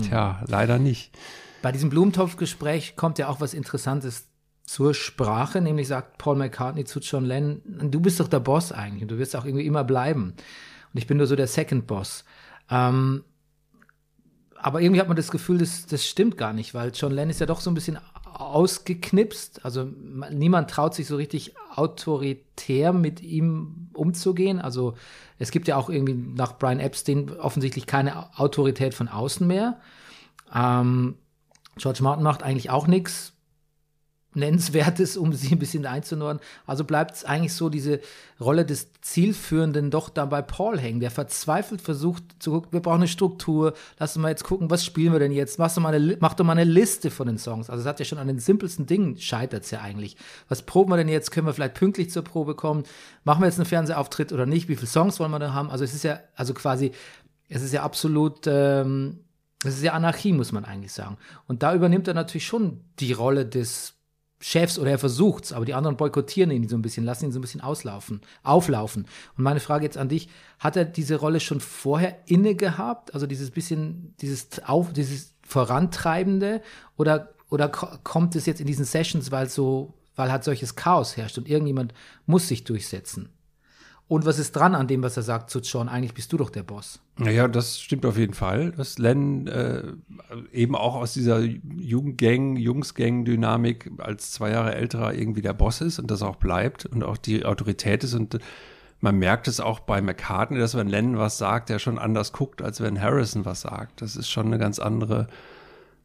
tja, leider nicht. Bei diesem Blumentopf-Gespräch kommt ja auch was Interessantes zur Sprache, nämlich sagt Paul McCartney zu John Lennon, du bist doch der Boss eigentlich und du wirst auch irgendwie immer bleiben. Und ich bin nur so der Second Boss. Ähm, aber irgendwie hat man das Gefühl, das, das stimmt gar nicht, weil John Lennon ist ja doch so ein bisschen ausgeknipst. Also ma- niemand traut sich so richtig autoritär mit ihm umzugehen. Also es gibt ja auch irgendwie nach Brian Epstein offensichtlich keine Autorität von außen mehr. Ähm, George Martin macht eigentlich auch nichts Nennenswertes, um sie ein bisschen einzunordnen. Also bleibt es eigentlich so diese Rolle des Zielführenden doch da bei Paul hängen, der verzweifelt versucht zu gucken, wir brauchen eine Struktur, lass uns mal jetzt gucken, was spielen wir denn jetzt? Mach doch mal eine, mach doch mal eine Liste von den Songs. Also es hat ja schon an den simpelsten Dingen scheitert es ja eigentlich. Was proben wir denn jetzt? Können wir vielleicht pünktlich zur Probe kommen? Machen wir jetzt einen Fernsehauftritt oder nicht? Wie viele Songs wollen wir da haben? Also es ist ja, also quasi, es ist ja absolut, ähm, es ist ja Anarchie, muss man eigentlich sagen. Und da übernimmt er natürlich schon die Rolle des Chefs oder er versucht's, aber die anderen boykottieren ihn so ein bisschen, lassen ihn so ein bisschen auslaufen, auflaufen. Und meine Frage jetzt an dich, hat er diese Rolle schon vorher inne gehabt? Also dieses bisschen, dieses auf, dieses Vorantreibende oder, oder ko- kommt es jetzt in diesen Sessions, weil so, weil halt solches Chaos herrscht und irgendjemand muss sich durchsetzen? Und was ist dran an dem, was er sagt zu John? Eigentlich bist du doch der Boss. Naja, das stimmt auf jeden Fall, dass Len äh, eben auch aus dieser Jugendgang, Jungsgang-Dynamik als zwei Jahre älterer irgendwie der Boss ist und das auch bleibt und auch die Autorität ist und man merkt es auch bei McCartney, dass wenn Len was sagt, der schon anders guckt, als wenn Harrison was sagt. Das ist schon eine ganz andere,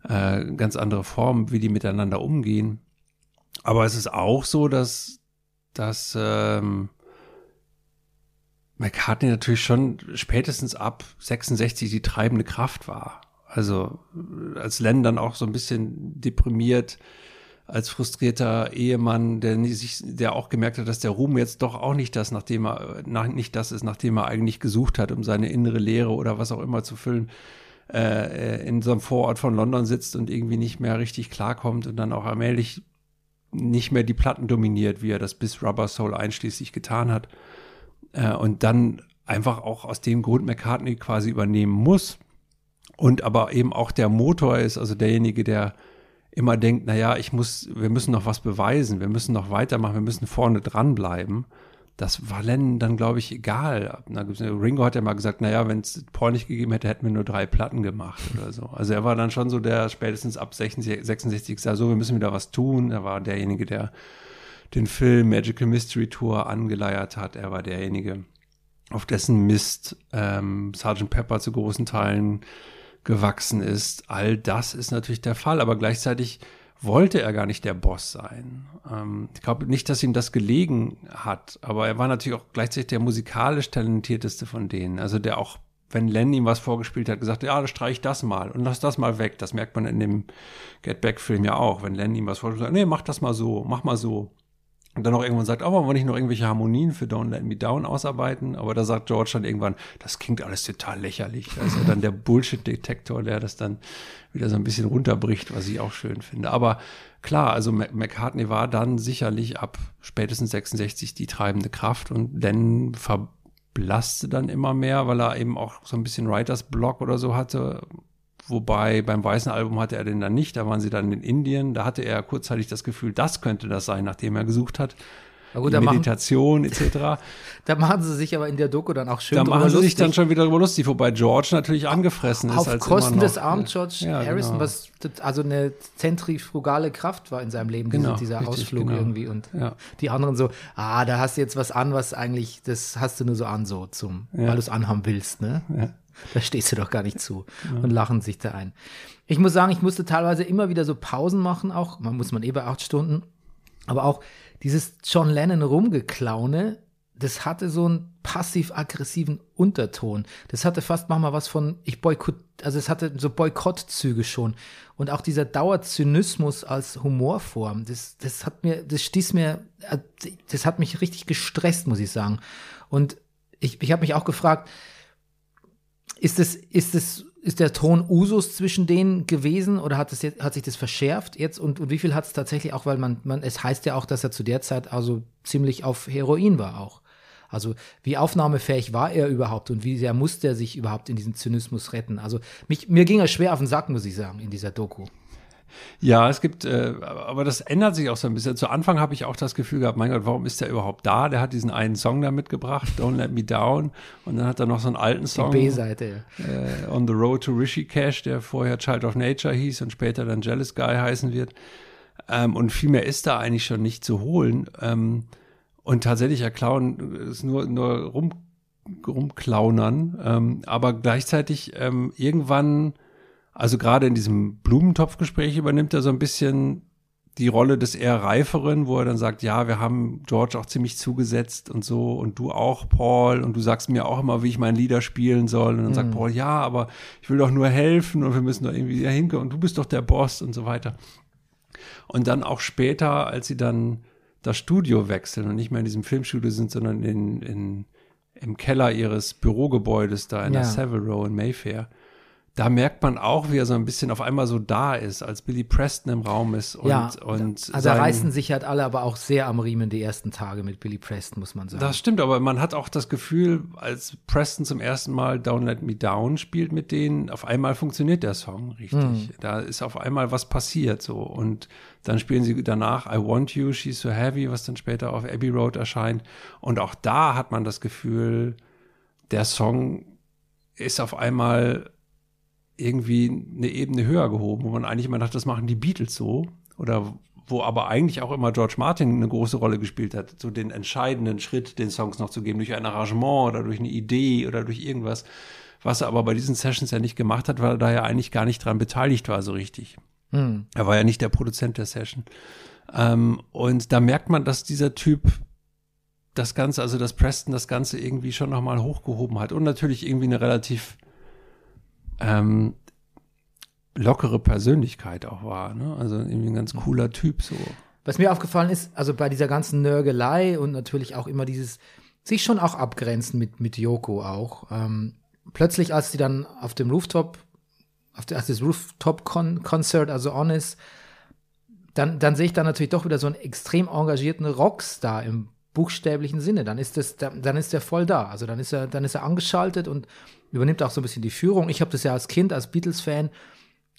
äh, ganz andere Form, wie die miteinander umgehen. Aber es ist auch so, dass, dass ähm, McCartney natürlich schon spätestens ab 66 die treibende Kraft war. Also äh, als Len dann auch so ein bisschen deprimiert, als frustrierter Ehemann, der sich, der auch gemerkt hat, dass der Ruhm jetzt doch auch nicht das, nachdem er, nach, nicht das ist, nachdem er eigentlich gesucht hat, um seine innere Leere oder was auch immer zu füllen, äh, in so einem Vorort von London sitzt und irgendwie nicht mehr richtig klarkommt und dann auch allmählich nicht mehr die Platten dominiert, wie er das bis Rubber Soul einschließlich getan hat. Äh, und dann einfach auch aus dem Grund McCartney quasi übernehmen muss. Und aber eben auch der Motor ist, also derjenige, der immer denkt, naja, ich muss, wir müssen noch was beweisen, wir müssen noch weitermachen, wir müssen vorne dranbleiben. Das war Lennon dann, glaube ich, egal. Na, Ringo hat ja mal gesagt, naja, wenn es Paul nicht gegeben hätte, hätten wir nur drei Platten gemacht oder so. Also er war dann schon so der spätestens ab 66, 66 sah so, wir müssen wieder was tun. Er war derjenige, der den Film Magical Mystery Tour angeleiert hat. Er war derjenige, auf dessen Mist ähm, Sgt. Pepper zu großen Teilen gewachsen ist. All das ist natürlich der Fall, aber gleichzeitig wollte er gar nicht der Boss sein. Ähm, ich glaube nicht, dass ihm das gelegen hat, aber er war natürlich auch gleichzeitig der musikalisch talentierteste von denen. Also der auch, wenn Len ihm was vorgespielt hat, gesagt, ja, streich das mal und lass das mal weg. Das merkt man in dem Get Back Film ja auch, wenn Len ihm was vorgespielt hat, nee, mach das mal so, mach mal so. Und dann auch irgendwann sagt, oh, wollen wir nicht noch irgendwelche Harmonien für Don't Let Me Down ausarbeiten? Aber da sagt George dann irgendwann, das klingt alles total lächerlich. Da ist ja dann der Bullshit-Detektor, der das dann wieder so ein bisschen runterbricht, was ich auch schön finde. Aber klar, also McCartney war dann sicherlich ab spätestens 66 die treibende Kraft und dann verblasste dann immer mehr, weil er eben auch so ein bisschen Writers Block oder so hatte. Wobei beim weißen Album hatte er den dann nicht, da waren sie dann in Indien, da hatte er kurzzeitig das Gefühl, das könnte das sein, nachdem er gesucht hat. Na gut, Meditation etc. da machen sie sich aber in der Doku dann auch schön Da machen sie sich lustig. dann schon wieder darüber lustig, wobei George natürlich angefressen ist. auf als Kosten immer noch, des armen George Ja, Harrison, genau. was also eine zentrifugale Kraft war in seinem Leben, Genau, dieser, dieser richtig, Ausflug genau. irgendwie. Und Ja. die anderen so, ah, da hast du jetzt was an, was eigentlich, das hast du nur so an, so zum, Ja. weil du es anhaben willst, ne? Ja. Da stehst du doch gar nicht zu und lachen sich da ein. Ich muss sagen, ich musste teilweise immer wieder so Pausen machen, auch, man muss man eh bei acht Stunden, aber auch dieses John Lennon rumgeklaune, das hatte so einen passiv-aggressiven Unterton. Das hatte fast manchmal was von, ich boykott, also es hatte so Boykottzüge schon. Und auch dieser Dauerzynismus als Humorform, das, das hat mir, das stieß mir, äh, das hat mich richtig gestresst, muss ich sagen. Und ich, ich habe mich auch gefragt, ist es, ist es, ist der Ton Usus zwischen denen gewesen oder hat, es jetzt, hat sich das verschärft jetzt und, und wie viel hat es tatsächlich auch, weil man, man, es heißt ja auch, dass er zu der Zeit also ziemlich auf Heroin war auch. Also wie aufnahmefähig war er überhaupt und wie sehr musste er sich überhaupt in diesen Zynismus retten? Also mich, mir ging er schwer auf den Sack, muss ich sagen, in dieser Doku. Ja, es gibt, äh, aber das ändert sich auch so ein bisschen. Zu Anfang habe ich auch das Gefühl gehabt, mein Gott, warum ist der überhaupt da? Der hat diesen einen Song da mitgebracht, Don't Let Me Down. Und dann hat er noch so einen alten Die Song. B-Seite. äh, On the Road to Rishikesh, der vorher Child of Nature hieß und später dann Jealous Guy heißen wird. Ähm, und viel mehr ist da eigentlich schon nicht zu holen. Ähm, und tatsächlich, ja, Clown ist nur, nur rum, rumklaunern. Ähm, aber gleichzeitig ähm, irgendwann, also gerade in diesem Blumentopfgespräch übernimmt er so ein bisschen die Rolle des eher Reiferen, wo er dann sagt, ja, wir haben George auch ziemlich zugesetzt und so und du auch, Paul, und du sagst mir auch immer, wie ich mein Lieder spielen soll. Und dann sagt Paul, ja, aber ich will doch nur helfen und wir müssen doch irgendwie dahin und du bist doch der Boss und so weiter. Und dann auch später, als sie dann das Studio wechseln und nicht mehr in diesem Filmstudio sind, sondern in, in, im Keller ihres Bürogebäudes da in Ja. der Savile Row in Mayfair, da merkt man auch, wie er so ein bisschen auf einmal so da ist, als Billy Preston im Raum ist und, ja, und also da reißen sich halt alle aber auch sehr am Riemen die ersten Tage mit Billy Preston, muss man sagen. Das stimmt, aber man hat auch das Gefühl, als Preston zum ersten Mal Don't Let Me Down spielt mit denen, auf einmal funktioniert der Song richtig. Da ist auf einmal was passiert so und dann spielen sie danach I Want You, She's So Heavy, was dann später auf Abbey Road erscheint und auch da hat man das Gefühl, der Song ist auf einmal irgendwie eine Ebene höher gehoben, wo man eigentlich immer dachte, das machen die Beatles so oder wo aber eigentlich auch immer George Martin eine große Rolle gespielt hat, so den entscheidenden Schritt, den Songs noch zu geben, durch ein Arrangement oder durch eine Idee oder durch irgendwas, was er aber bei diesen Sessions ja nicht gemacht hat, weil er da ja eigentlich gar nicht dran beteiligt war so richtig. Er war ja nicht der Produzent der Session. Ähm, und da merkt man, dass dieser Typ das Ganze, also dass Preston das Ganze irgendwie schon nochmal hochgehoben hat und natürlich irgendwie eine relativ ähm, lockere Persönlichkeit auch war. Ne? Also irgendwie ein ganz cooler Typ so. Was mir aufgefallen ist, also bei dieser ganzen Nörgelei und natürlich auch immer dieses sich schon auch abgrenzen mit, mit Yoko auch. Ähm, plötzlich, als sie dann auf dem Rooftop, auf der, als das Rooftop-Concert also on ist, dann, dann sehe ich da natürlich doch wieder so einen extrem engagierten Rockstar im buchstäblichen Sinne. Dann ist das, dann ist er voll da. Also dann ist er, dann ist er angeschaltet und übernimmt auch so ein bisschen die Führung. Ich habe das ja als Kind, als Beatles-Fan,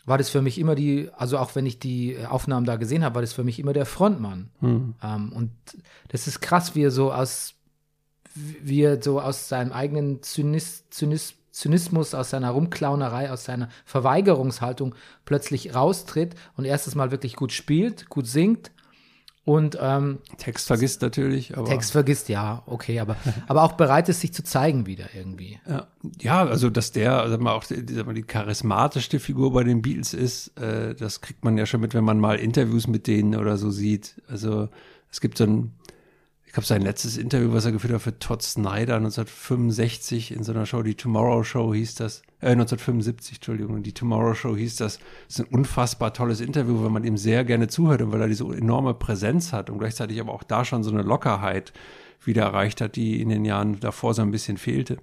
war das für mich immer die, also auch wenn ich die Aufnahmen da gesehen habe, war das für mich immer der Frontmann. Ähm, und das ist krass, wie er so aus, wie er so aus seinem eigenen Zynis, Zynis, Zynismus, aus seiner Rumklaunerei, aus seiner Verweigerungshaltung plötzlich raustritt und erstes Mal wirklich gut spielt, gut singt und ähm, Text vergisst natürlich, aber Text vergisst, ja, okay, aber, aber auch bereit ist, sich zu zeigen wieder irgendwie. Ja, ja, also dass der, sag mal, auch die, sag mal, die charismatischste Figur bei den Beatles ist, äh, das kriegt man ja schon mit, wenn man mal Interviews mit denen oder so sieht. Also es gibt so ein, glaube, sein letztes Interview, was er geführt hat für Todd Snyder 1965 in so einer Show, die Tomorrow Show hieß das, äh, 1975, Entschuldigung, die Tomorrow Show hieß das. Das ist ein unfassbar tolles Interview, weil man ihm sehr gerne zuhört und weil er diese enorme Präsenz hat und gleichzeitig aber auch da schon so eine Lockerheit wieder erreicht hat, die in den Jahren davor so ein bisschen fehlte.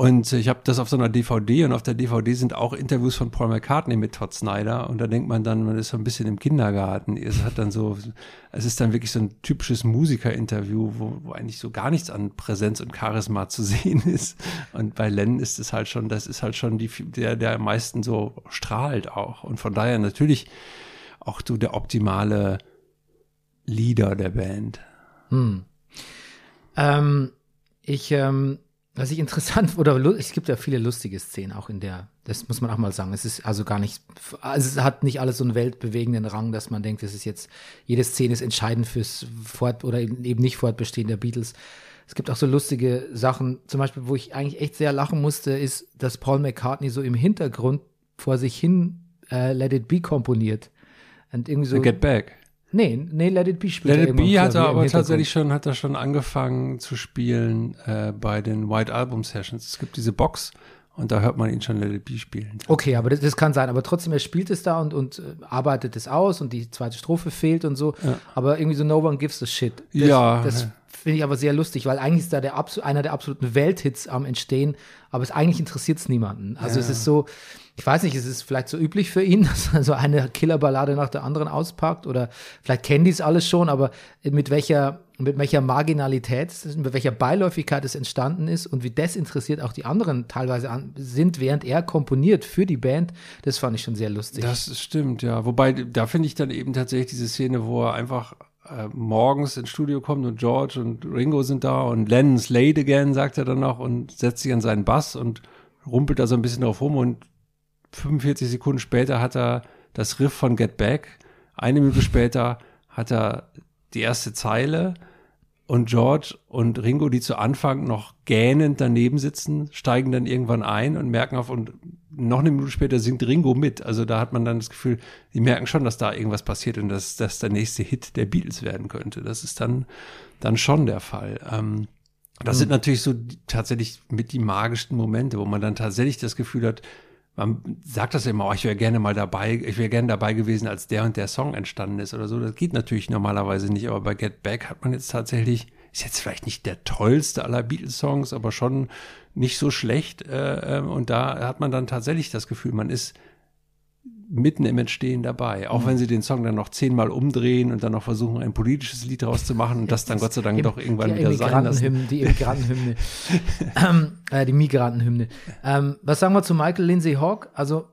Und ich habe das auf so einer DVD und auf der DVD sind auch Interviews von Paul McCartney mit Todd Snyder und da denkt man dann, man ist so ein bisschen im Kindergarten. Es hat dann so, es ist dann wirklich so ein typisches Musikerinterview, wo, wo eigentlich so gar nichts an Präsenz und Charisma zu sehen ist. Und bei Len ist es halt schon, das ist halt schon die, der, der am meisten so strahlt auch. Und von daher natürlich auch so der optimale Leader der Band. Hm. Ähm, ich, ähm, was ich interessant oder es gibt ja viele lustige Szenen auch in der. Das muss man auch mal sagen. Es ist also gar nicht, also es hat nicht alles so einen weltbewegenden Rang, dass man denkt, das ist jetzt jede Szene ist entscheidend fürs Fort oder eben eben nicht Fortbestehen der Beatles. Es gibt auch so lustige Sachen, zum Beispiel, wo ich eigentlich echt sehr lachen musste, ist, dass Paul McCartney so im Hintergrund vor sich hin äh, Let It Be komponiert. Und irgendwie so. Get Back. Nee, nee, Let It Be spielt Let It Be hat er aber tatsächlich schon, hat er schon angefangen zu spielen äh, bei den White Album Sessions. Es gibt diese Box und da hört man ihn schon Let It Be spielen. Okay, aber das, das kann sein. Aber trotzdem, er spielt es da und, und äh, arbeitet es aus und die zweite Strophe fehlt und so. Aber irgendwie so No One Gives a Shit. Das, Ja. Das finde ich aber sehr lustig, weil eigentlich ist da der einer der absoluten Welthits am Entstehen, aber es eigentlich interessiert es niemanden. Also es ist so, ich weiß nicht, es ist vielleicht so üblich für ihn, dass er so eine Killerballade nach der anderen auspackt oder vielleicht kennen die es alles schon, aber mit welcher, mit welcher Marginalität, mit welcher Beiläufigkeit es entstanden ist und wie desinteressiert auch die anderen teilweise an, sind, während er komponiert für die Band, das fand ich schon sehr lustig. Das stimmt, ja. Wobei, da finde ich dann eben tatsächlich diese Szene, wo er einfach äh, morgens ins Studio kommt und George und Ringo sind da und Lennon's late again, sagt er dann noch und setzt sich an seinen Bass und rumpelt da so ein bisschen drauf rum und 45 Sekunden später hat er das Riff von Get Back. Eine Minute später hat er die erste Zeile und George und Ringo, die zu Anfang noch gähnend daneben sitzen, steigen dann irgendwann ein und merken auf und noch eine Minute später singt Ringo mit. Also da hat man dann das Gefühl, die merken schon, dass da irgendwas passiert und dass das der nächste Hit der Beatles werden könnte. Das ist dann, dann schon der Fall. Ähm, das sind natürlich so tatsächlich mit die magischsten Momente, wo man dann tatsächlich das Gefühl hat, man sagt das immer, oh, ich wäre gerne mal dabei, ich wäre gerne dabei gewesen, als der und der Song entstanden ist oder so. Das geht natürlich normalerweise nicht, aber bei Get Back hat man jetzt tatsächlich, ist jetzt vielleicht nicht der tollste aller Beatles-Songs, aber schon nicht so schlecht. Äh, äh, und da hat man dann tatsächlich das Gefühl, man ist mitten im Entstehen dabei. Auch wenn sie den Song dann noch zehnmal umdrehen und dann noch versuchen, ein politisches Lied draus zu machen und das dann Gott sei Dank doch irgendwann wieder sein lassen. Die Immigrantenhymne. ähm, äh, die Migrantenhymne. Ähm, was sagen wir zu Michael Lindsay Hawk? Also,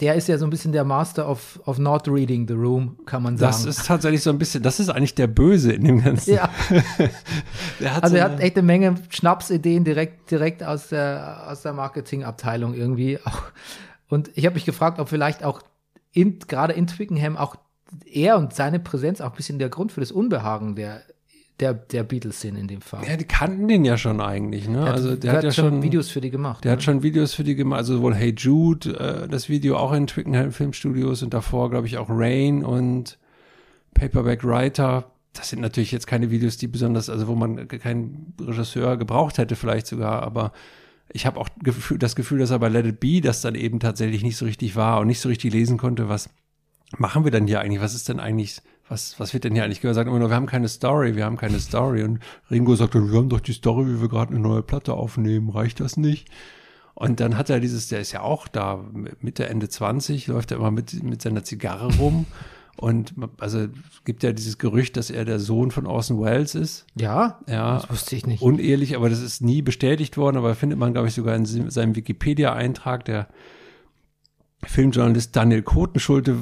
der ist ja so ein bisschen der Master of, of not reading the room, kann man sagen. Das ist tatsächlich so ein bisschen, das ist eigentlich der Böse in dem Ganzen. ja, also so er hat echt eine Menge Schnapsideen direkt, direkt aus der, aus der Marketingabteilung irgendwie. Auch. Und ich habe mich gefragt, ob vielleicht auch in, gerade in Twickenham auch er und seine Präsenz auch ein bisschen der Grund für das Unbehagen der, der, der Beatles sind in dem Fall. Ja, die kannten den ja schon eigentlich, ne? Hat, also der er hat ja schon Videos für die gemacht. Der ne? hat schon Videos für die gemacht, also sowohl Hey Jude, äh, das Video auch in Twickenham Filmstudios und davor, glaube ich, auch Rain und Paperback Writer. Das sind natürlich jetzt keine Videos, die besonders, also wo man keinen Regisseur gebraucht hätte, vielleicht sogar, aber ich habe auch das Gefühl, dass er bei Let It Be das dann eben tatsächlich nicht so richtig war und nicht so richtig lesen konnte, was machen wir denn hier eigentlich? Was ist denn eigentlich, was, was wird denn hier eigentlich gesagt? Immer nur, wir haben keine Story, wir haben keine Story. Und Ringo sagt dann, wir haben doch die Story, wie wir gerade eine neue Platte aufnehmen, reicht das nicht? Und dann hat er dieses, der ist ja auch da, Mitte, Ende 20, läuft er immer mit, mit seiner Zigarre rum. Und also es gibt ja dieses Gerücht, dass er der Sohn von Orson Welles ist. Ja? Ja. Das wusste ich nicht. Unehrlich, aber das ist nie bestätigt worden, aber findet man, glaube ich, sogar in seinem Wikipedia-Eintrag. Der Filmjournalist Daniel Kotenschulte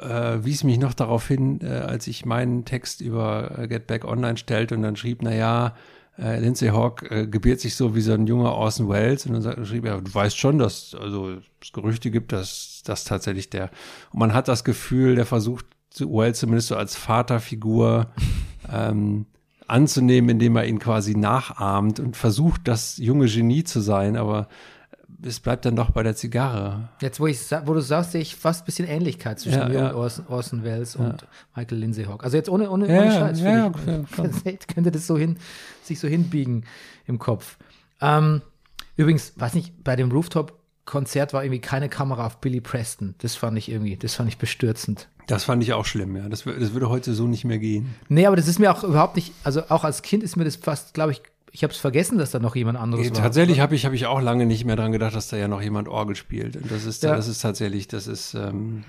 äh, wies mich noch darauf hin, äh, als ich meinen Text über äh, Get Back online stellte und dann schrieb, na ja, äh, Lindsay Hawk äh, gebiert sich so wie so ein junger Orson Welles und dann sagt, schrieb er, du weißt schon, dass also es Gerüchte gibt, dass das tatsächlich der und man hat das Gefühl, der versucht Welles zumindest so als Vaterfigur ähm, anzunehmen, indem er ihn quasi nachahmt und versucht, das junge Genie zu sein, aber es bleibt dann doch bei der Zigarre. Jetzt, wo, ich, wo du sagst, sehe ich fast ein bisschen Ähnlichkeit zwischen Ja, ja. Orson, Orson Welles und Michael Lindsay Hawk. Also jetzt ohne, ohne, Ja, ohne ja, Scheiß. ja, ich. ja. Könnte- das so hin, sich so hinbiegen im Kopf. Ähm, übrigens, weiß nicht, bei dem Rooftop-Konzert war irgendwie keine Kamera auf Billy Preston. Das fand ich irgendwie, das fand ich bestürzend. Das fand ich auch schlimm, ja. Das, das würde heute so nicht mehr gehen. Nee, aber das ist mir auch überhaupt nicht, also auch als Kind ist mir das fast, glaube ich, ich habe es vergessen, dass da noch jemand anderes war. Tatsächlich habe ich, hab ich auch lange nicht mehr dran gedacht, dass da ja noch jemand Orgel spielt. Und das ist, Ja. das ist tatsächlich, das ist, ähm,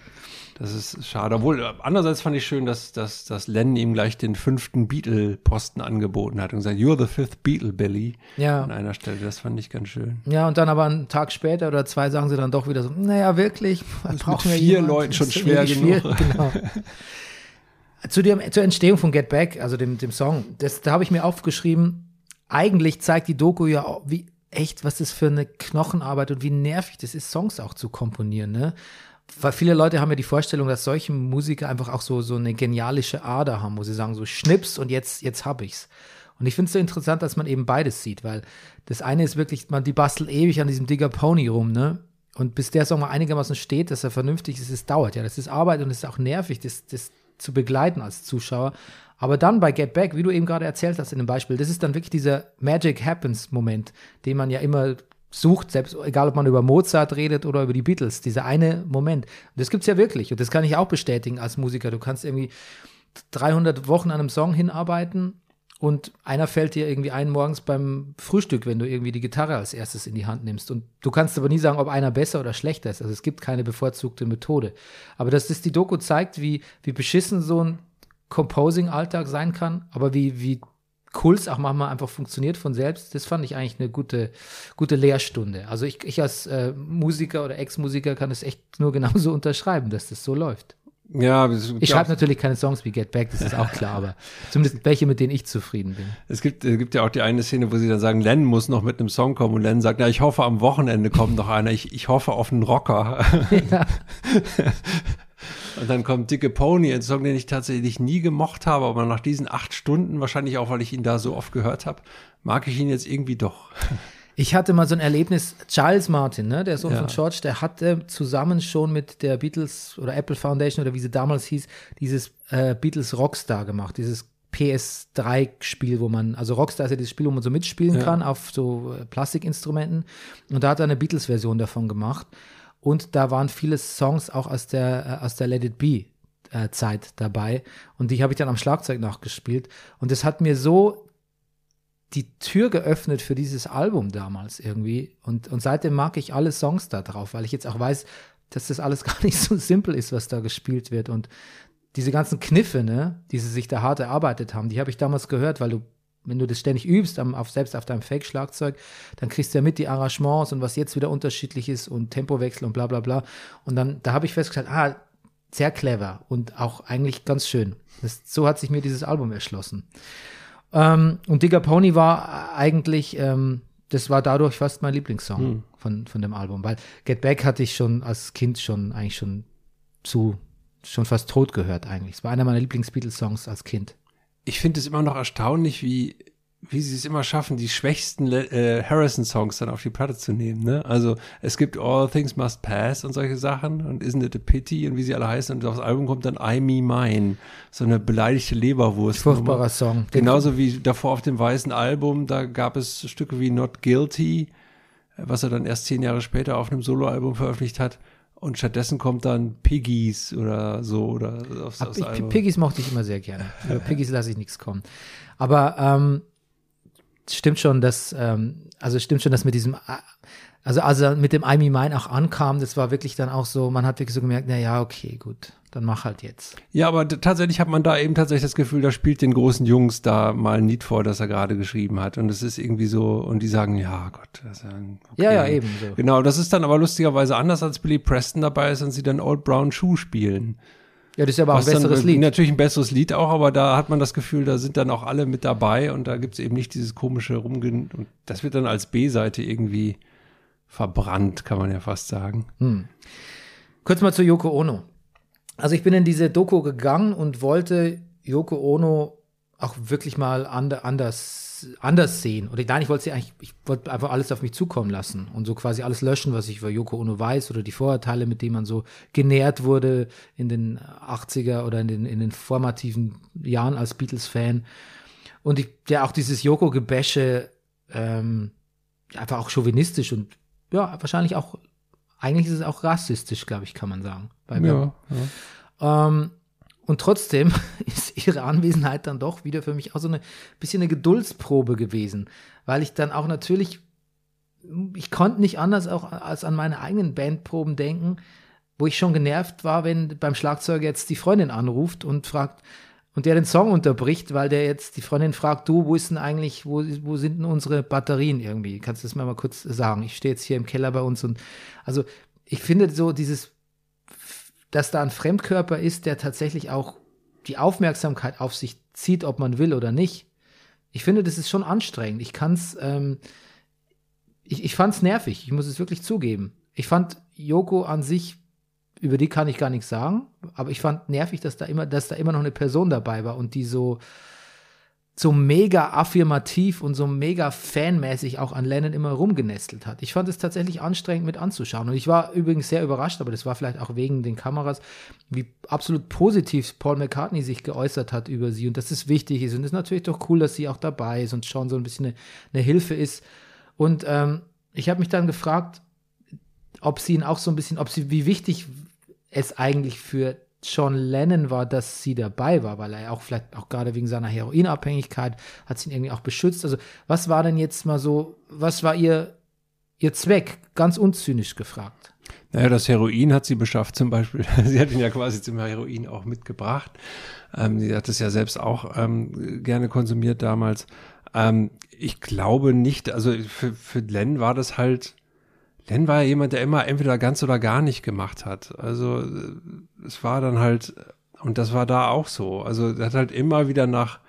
das ist schade. Obwohl, äh, andererseits fand ich schön, dass, dass, dass Lennon ihm gleich den fünften Beatle-Posten angeboten hat und gesagt, you're the fifth Beatle, Billy. Ja. An einer Stelle. Das fand ich ganz schön. Ja, und dann aber einen Tag später oder zwei sagen sie dann doch wieder so, naja, wirklich, brauchen wir vier jemanden? Leuten schon Das ist schwer genug. Genau. Zu dem, zur Entstehung von Get Back, also dem, dem Song, das, da habe ich mir aufgeschrieben, eigentlich zeigt die Doku ja auch, wie echt, was das für eine Knochenarbeit und wie nervig das ist, Songs auch zu komponieren, ne? Weil viele Leute haben ja die Vorstellung, dass solche Musiker einfach auch so, so eine genialische Ader haben, wo sie sagen, so schnips und jetzt, jetzt hab ich's. Und ich finde es so interessant, dass man eben beides sieht, weil das eine ist wirklich, man, die bastelt ewig an diesem Digger Pony rum, ne? Und bis der Song mal einigermaßen steht, dass er vernünftig ist, es dauert ja. Das ist Arbeit und es ist auch nervig, das, das zu begleiten als Zuschauer. Aber dann bei Get Back, wie du eben gerade erzählt hast in dem Beispiel, das ist dann wirklich dieser Magic Happens Moment, den man ja immer sucht, selbst egal ob man über Mozart redet oder über die Beatles, dieser eine Moment. Und das gibt's ja wirklich und das kann ich auch bestätigen als Musiker. Du kannst irgendwie 300 Wochen an einem Song hinarbeiten und einer fällt dir irgendwie ein morgens beim Frühstück, wenn du irgendwie die Gitarre als erstes in die Hand nimmst. Und du kannst aber nie sagen, ob einer besser oder schlechter ist. Also es gibt keine bevorzugte Methode. Aber dass das die Doku zeigt, wie, wie beschissen so ein Composing-Alltag sein kann, aber wie, wie es auch manchmal einfach funktioniert von selbst, das fand ich eigentlich eine gute, gute Lehrstunde. Also ich, ich als äh, Musiker oder Ex-Musiker kann es echt nur genauso unterschreiben, dass das so läuft. Ja, Ich schreibe natürlich keine Songs wie Get Back, das ist auch klar, aber zumindest welche, mit denen ich zufrieden bin. es gibt, es gibt ja auch die eine Szene, wo sie dann sagen, Len muss noch mit einem Song kommen und Len sagt, na, ich hoffe, am Wochenende kommt noch einer. Ich, ich hoffe auf einen Rocker. Ja. Und dann kommt Dicke Pony, ein Song, den ich tatsächlich nie gemocht habe, aber nach diesen acht Stunden, wahrscheinlich auch, weil ich ihn da so oft gehört habe, mag ich ihn jetzt irgendwie doch. Ich hatte mal so ein Erlebnis, Charles Martin, ne, der Sohn Ja. von George, der hatte zusammen schon mit der Beatles oder Apple Foundation oder wie sie damals hieß, dieses äh, Beatles Rockstar gemacht, dieses PS3-Spiel, wo man, also Rockstar ist ja dieses Spiel, wo man so mitspielen Ja. kann auf so äh, Plastikinstrumenten. Und da hat er eine Beatles-Version davon gemacht. Und da waren viele Songs auch aus der, äh, aus der Let It Be äh, Zeit dabei. Und die habe ich dann am Schlagzeug nachgespielt. Und das hat mir so die Tür geöffnet für dieses Album damals irgendwie. Und, und seitdem mag ich alle Songs da drauf, weil ich jetzt auch weiß, dass das alles gar nicht so simpel ist, was da gespielt wird. Und diese ganzen Kniffe, ne, die sie sich da hart erarbeitet haben, die habe ich damals gehört, weil du, wenn du das ständig übst, am, auf, selbst auf deinem Fake-Schlagzeug, dann kriegst du ja mit die Arrangements und was jetzt wieder unterschiedlich ist und Tempowechsel und bla bla bla. Und dann, da habe ich festgestellt, ah, sehr clever und auch eigentlich ganz schön. Das, so hat sich mir dieses Album erschlossen. Ähm, und Digger Pony war eigentlich, ähm, das war dadurch fast mein Lieblingssong von, von dem Album, weil Get Back hatte ich schon als Kind schon eigentlich schon zu, schon fast tot gehört eigentlich. Es war einer meiner Lieblings-Beatles-Songs als Kind. Ich finde es immer noch erstaunlich, wie, wie sie es immer schaffen, die schwächsten äh, Harrison-Songs dann auf die Platte zu nehmen. Ne? Also es gibt All Things Must Pass und solche Sachen und Isn't It a Pity und wie sie alle heißen und aufs Album kommt dann I Me Mine, so eine beleidigte Leberwurst. Furchtbarer Song. Genauso wie davor auf dem weißen Album, da gab es Stücke wie Not Guilty, was er dann erst zehn Jahre später auf einem Soloalbum veröffentlicht hat. Und stattdessen kommt dann Piggies oder so oder aufs, aufs Album. Piggies mochte ich immer sehr gerne. Über Piggies lasse ich nichts kommen. Aber ähm, stimmt schon, dass ähm, also es stimmt schon, dass mit diesem also als er mit dem I Me Mine auch ankam, das war wirklich dann auch so, man hat wirklich so gemerkt, na ja, okay, gut, dann mach halt jetzt. Ja, aber tatsächlich hat man da eben tatsächlich das Gefühl, da spielt den großen Jungs da mal ein Lied vor, das er gerade geschrieben hat. Und es ist irgendwie so, und die sagen, ja Gott, das ist ja ein okay. Ja, ja, eben so. Genau, das ist dann aber lustigerweise anders, als Billy Preston dabei ist und sie dann Old Brown Shoe spielen. Ja, das ist aber auch ein Was dann besseres Lied. Natürlich ein besseres Lied auch, aber da hat man das Gefühl, da sind dann auch alle mit dabei und da gibt es eben nicht dieses komische Rumgen. Und das wird dann als B-Seite irgendwie verbrannt, kann man ja fast sagen. Kurz mal zu Yoko Ono. Also ich bin in diese Doku gegangen und wollte Yoko Ono auch wirklich mal an der, an der anders sehen. Oder nein, ich wollte sie eigentlich, ich wollte einfach alles auf mich zukommen lassen und so quasi alles löschen, was ich über Yoko Ono weiß oder die Vorurteile, mit denen man so genährt wurde in den 80er oder in den, in den formativen Jahren als Beatles-Fan. Und ich, ja, auch dieses Yoko-Gebäsche, ähm, einfach auch chauvinistisch und ja, wahrscheinlich auch, eigentlich ist es auch rassistisch, glaube ich, kann man sagen. Bei mir. Ja, Ähm, und trotzdem ist ihre Anwesenheit dann doch wieder für mich auch so eine bisschen eine Geduldsprobe gewesen, weil ich dann auch natürlich, ich konnte nicht anders auch als an meine eigenen Bandproben denken, wo ich schon genervt war, wenn beim Schlagzeuger jetzt die Freundin anruft und fragt und der den Song unterbricht, weil der jetzt die Freundin fragt, du, wo ist denn eigentlich, wo, wo sind denn unsere Batterien irgendwie? Kannst du das mal, mal kurz sagen? Ich stehe jetzt hier im Keller bei uns und also ich finde so dieses dass da ein Fremdkörper ist, der tatsächlich auch die Aufmerksamkeit auf sich zieht, ob man will oder nicht. Ich finde, das ist schon anstrengend. Ich kann es, ähm, ich, ich fand es nervig. Ich muss es wirklich zugeben. Ich fand Yoko an sich, über die kann ich gar nichts sagen, aber ich fand nervig, dass da immer, dass da immer noch eine Person dabei war und die so, so mega affirmativ und so mega fanmäßig auch an Lennon immer rumgenestelt hat. Ich fand es tatsächlich anstrengend mit anzuschauen. Und ich war übrigens sehr überrascht, aber das war vielleicht auch wegen den Kameras, wie absolut positiv Paul McCartney sich geäußert hat über sie und dass es wichtig ist. Und es ist natürlich doch cool, dass sie auch dabei ist und schon so ein bisschen eine, eine Hilfe ist. Und ähm, ich habe mich dann gefragt, ob sie ihn auch so ein bisschen, ob sie, wie wichtig es eigentlich für John Lennon war, dass sie dabei war, weil er auch vielleicht auch gerade wegen seiner Heroinabhängigkeit hat sie ihn irgendwie auch beschützt. Also was war denn jetzt mal so, was war ihr, ihr Zweck? Ganz unzynisch gefragt. Naja, das Heroin hat sie beschafft zum Beispiel. sie hat ihn ja quasi zum Heroin auch mitgebracht. Ähm, sie hat es ja selbst auch ähm, gerne konsumiert damals. Ähm, ich glaube nicht, also für, für Len war das halt Len war ja jemand, der immer entweder ganz oder gar nicht gemacht hat. Also es war dann halt, und das war da auch so. Also er hat halt immer wieder nach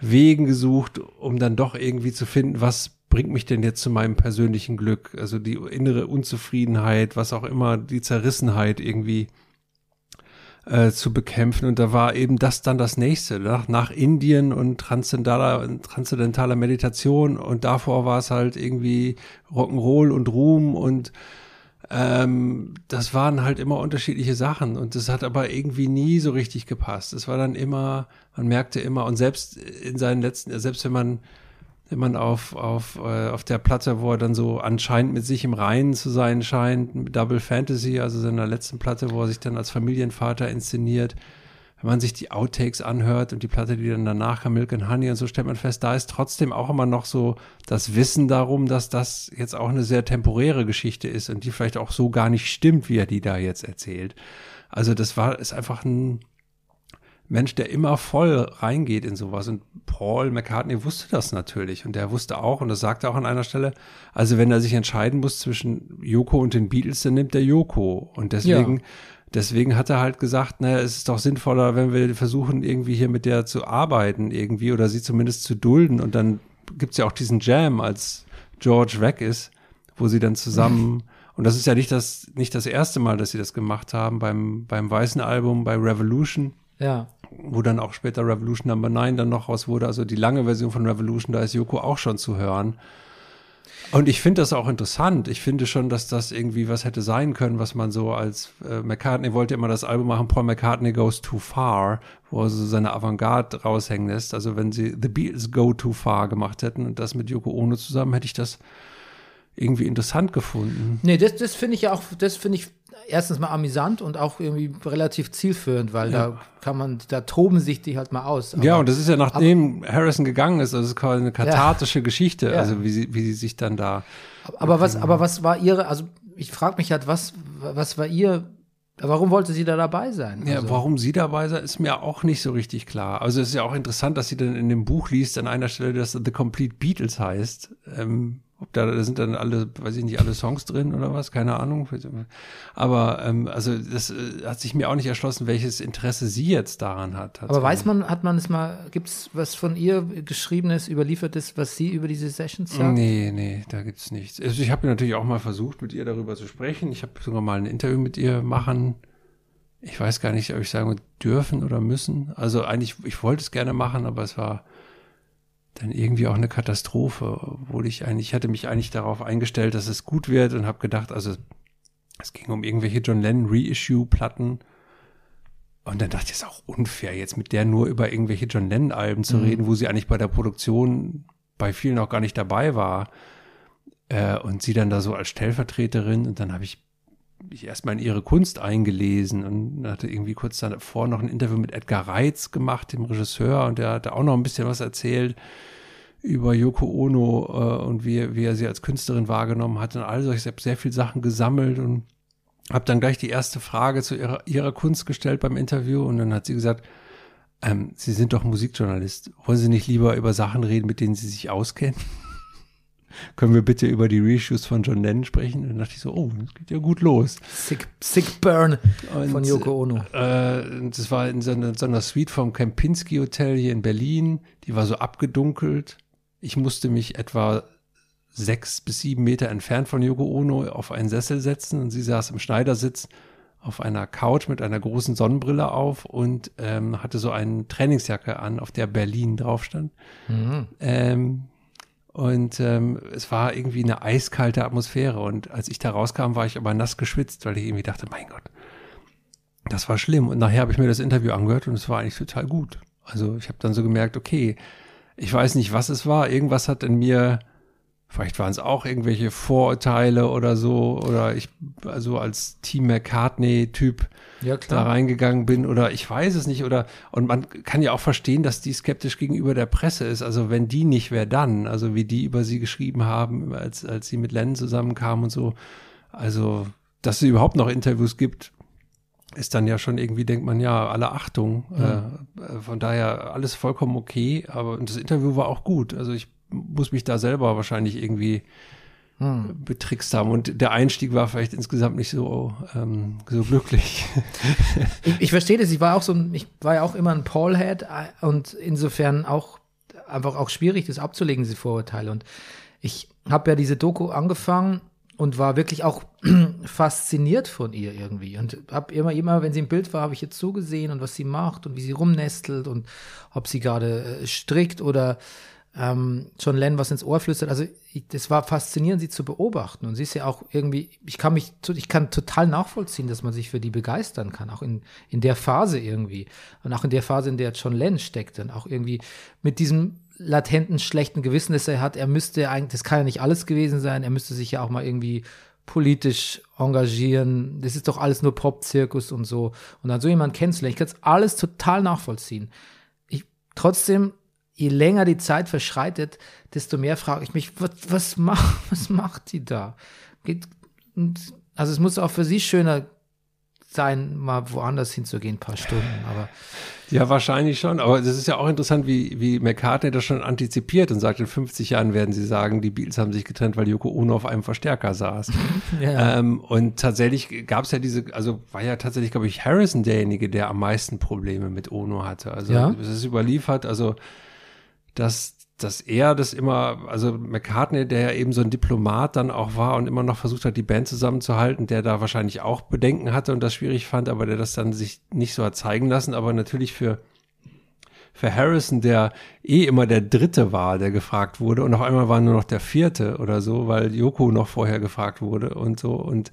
Wegen gesucht, um dann doch irgendwie zu finden, was bringt mich denn jetzt zu meinem persönlichen Glück? Also die innere Unzufriedenheit, was auch immer, die Zerrissenheit irgendwie äh, zu bekämpfen. Und da war eben das dann das nächste. Nach, nach Indien und transzendentaler, transzendentaler Meditation. Und davor war es halt irgendwie Rock'n'Roll und Ruhm und ähm, das waren halt immer unterschiedliche Sachen und das hat aber irgendwie nie so richtig gepasst. Es war dann immer, man merkte immer und selbst in seinen letzten, selbst wenn man wenn man auf, auf, äh, auf der Platte, wo er dann so anscheinend mit sich im Reinen zu sein scheint, Double Fantasy, also seiner letzten Platte, wo er sich dann als Familienvater inszeniert, wenn man sich die Outtakes anhört und die Platte, die dann danach kam, Milk and Honey und so, stellt man fest, da ist trotzdem auch immer noch so das Wissen darum, dass das jetzt auch eine sehr temporäre Geschichte ist und die vielleicht auch so gar nicht stimmt, wie er die da jetzt erzählt. Also das war, ist einfach ein, Mensch, der immer voll reingeht in sowas. Und Paul McCartney wusste das natürlich. Und der wusste auch, und das sagte auch an einer Stelle, also wenn er sich entscheiden muss zwischen Yoko und den Beatles, dann nimmt er Yoko. Und deswegen, Ja. deswegen hat er halt gesagt, naja, es ist doch sinnvoller, wenn wir versuchen, irgendwie hier mit der zu arbeiten, irgendwie, oder sie zumindest zu dulden. Und dann gibt's ja auch diesen Jam, als George weg ist, wo sie dann zusammen und das ist ja nicht das, nicht das erste Mal, dass sie das gemacht haben beim, beim weißen Album, bei Revolution Ja. wo dann auch später Revolution Number 9 dann noch raus wurde, also die lange Version von Revolution, da ist Yoko auch schon zu hören. Und ich finde das auch interessant. Ich finde schon, dass das irgendwie was hätte sein können, was man so als äh, McCartney wollte immer das Album machen, Paul McCartney Goes Too Far, wo er so seine Avantgarde raushängen lässt. Also wenn sie The Beatles Go Too Far gemacht hätten und das mit Yoko Ono zusammen, hätte ich das irgendwie interessant gefunden. Nee, das, das finde ich ja auch, das finde ich erstens mal amüsant und auch irgendwie relativ zielführend, weil da kann man, da toben sich die halt mal aus. ja, Aber- und das ist ja nachdem Harrison gegangen ist, also es ist quasi eine kathartische Geschichte, Ja. also wie sie, wie sie sich dann da Aber was, aber was war ihre, also ich frage mich halt, was, was war ihr, warum wollte sie da dabei sein? Ja, also, warum sie dabei sei, ist mir auch nicht so richtig klar. Also es ist ja auch interessant, dass sie dann in dem Buch liest an einer Stelle, dass The Complete Beatles heißt. Ähm, ob da, da sind dann alle, weiß ich nicht, alle Songs drin oder was, keine Ahnung. Aber ähm, also das äh, hat sich mir auch nicht erschlossen, welches Interesse sie jetzt daran hat. Aber weiß man, hat man es mal, gibt es was von ihr geschriebenes, überliefertes, was sie über diese Sessions sagt? Nee, nee, da gibt's nichts. Also ich habe natürlich auch mal versucht, mit ihr darüber zu sprechen. Ich habe sogar mal ein Interview mit ihr machen. Ich weiß gar nicht, ob ich sagen würde, dürfen oder müssen. Also eigentlich, ich wollte es gerne machen, aber es war dann irgendwie auch eine Katastrophe, obwohl ich eigentlich, ich hatte mich eigentlich darauf eingestellt, dass es gut wird und habe gedacht, also es ging um irgendwelche John Lennon Reissue-Platten. Und dann dachte ich, es ist auch unfair, jetzt mit der nur über irgendwelche John Lennon-Alben zu reden, wo sie eigentlich bei der Produktion bei vielen auch gar nicht dabei war. Äh, und sie dann da so als Stellvertreterin. Und dann habe ich mich erstmal in ihre Kunst eingelesen und hatte irgendwie kurz davor noch ein Interview mit Edgar Reitz gemacht, dem Regisseur, und der hatte auch noch ein bisschen was erzählt über Yoko Ono äh, und wie, wie er sie als Künstlerin wahrgenommen hat und all solche, ich habe sehr viel Sachen gesammelt und habe dann gleich die erste Frage zu ihrer, ihrer Kunst gestellt beim Interview und dann hat sie gesagt, ähm, Sie sind doch Musikjournalist. Wollen Sie nicht lieber über Sachen reden, mit denen Sie sich auskennen? Können wir bitte über die Reshoots von John Lennon sprechen? Und dann dachte ich so, oh, das geht ja gut los. Sick, Sick Burn Und, von Yoko Ono. Äh, das war in so einer, so einer Suite vom Kempinski Hotel hier in Berlin. Die war so abgedunkelt. Ich musste mich etwa sechs bis sieben Meter entfernt von Yoko Ono auf einen Sessel setzen und sie saß im Schneidersitz auf einer Couch mit einer großen Sonnenbrille auf und ähm, hatte so eine Trainingsjacke an, auf der Berlin drauf stand. Ähm, und ähm, es war irgendwie eine eiskalte Atmosphäre. Und als ich da rauskam, war ich aber nass geschwitzt, weil ich irgendwie dachte, mein Gott, das war schlimm. Und nachher habe ich mir das Interview angehört und es war eigentlich total gut. Also ich habe dann so gemerkt, okay, ich weiß nicht, was es war. Irgendwas hat in mir, vielleicht waren es auch irgendwelche Vorurteile oder so, oder ich, also als Team McCartney-Typ Ja, da reingegangen bin oder ich weiß es nicht oder und man kann ja auch verstehen, dass die skeptisch gegenüber der Presse ist. Also wenn die nicht, wer dann? Also wie die über sie geschrieben haben, als als sie mit Lennon zusammenkamen und so. Also dass es überhaupt noch Interviews gibt, ist dann ja schon irgendwie denkt man ja alle Achtung. Äh, äh, von daher alles vollkommen okay. Aber und das Interview war auch gut. Also ich muss mich da selber wahrscheinlich irgendwie betrickst haben. Und der Einstieg war vielleicht insgesamt nicht so, ähm, so glücklich. Ich, ich verstehe das. Ich war auch so ein, ich war ja auch immer ein Paul-Head äh, und insofern auch einfach auch schwierig, das abzulegen, diese Vorurteile. Und ich habe ja diese Doku angefangen und war wirklich auch fasziniert von ihr irgendwie. Und habe immer, immer, wenn sie im Bild war, habe ich jetzt zugesehen und was sie macht und wie sie rumnestelt und ob sie gerade äh, strickt oder ähm, John Lennon was ins Ohr flüstert. Also ich, das war faszinierend, sie zu beobachten. Und sie ist ja auch irgendwie, ich kann mich, ich kann total nachvollziehen, dass man sich für die begeistern kann, auch in, in der Phase irgendwie. Und auch in der Phase, in der John Lennon steckt, dann auch irgendwie mit diesem latenten schlechten Gewissen, das er hat, er müsste eigentlich, das kann ja nicht alles gewesen sein, er müsste sich ja auch mal irgendwie politisch engagieren. Das ist doch alles nur Pop-Zirkus und so. Und dann so jemanden kennenzulernen, ich kann es alles total nachvollziehen. Ich, trotzdem, je länger die Zeit verschreitet, desto mehr frage ich mich, was, was, macht, was macht die da? Geht, und, also es muss auch für sie schöner sein, mal woanders hinzugehen, ein paar Stunden. Aber Ja, wahrscheinlich schon. Aber das ist ja auch interessant, wie, wie McCartney das schon antizipiert und sagt, in 50 Jahren werden sie sagen, die Beatles haben sich getrennt, weil Yoko Ono auf einem Verstärker saß. ja, ähm, und tatsächlich gab es ja diese, also war ja tatsächlich, glaube ich, Harrison derjenige, der am meisten Probleme mit Ono hatte. Also Ja. es ist überliefert, also dass dass er das immer, also McCartney, der ja eben so ein Diplomat dann auch war und immer noch versucht hat, die Band zusammenzuhalten, der da wahrscheinlich auch Bedenken hatte und das schwierig fand, aber der das dann sich nicht so hat zeigen lassen, aber natürlich für für Harrison, der eh immer der Dritte war, der gefragt wurde und auf einmal war nur noch der Vierte oder so, weil Yoko noch vorher gefragt wurde und so und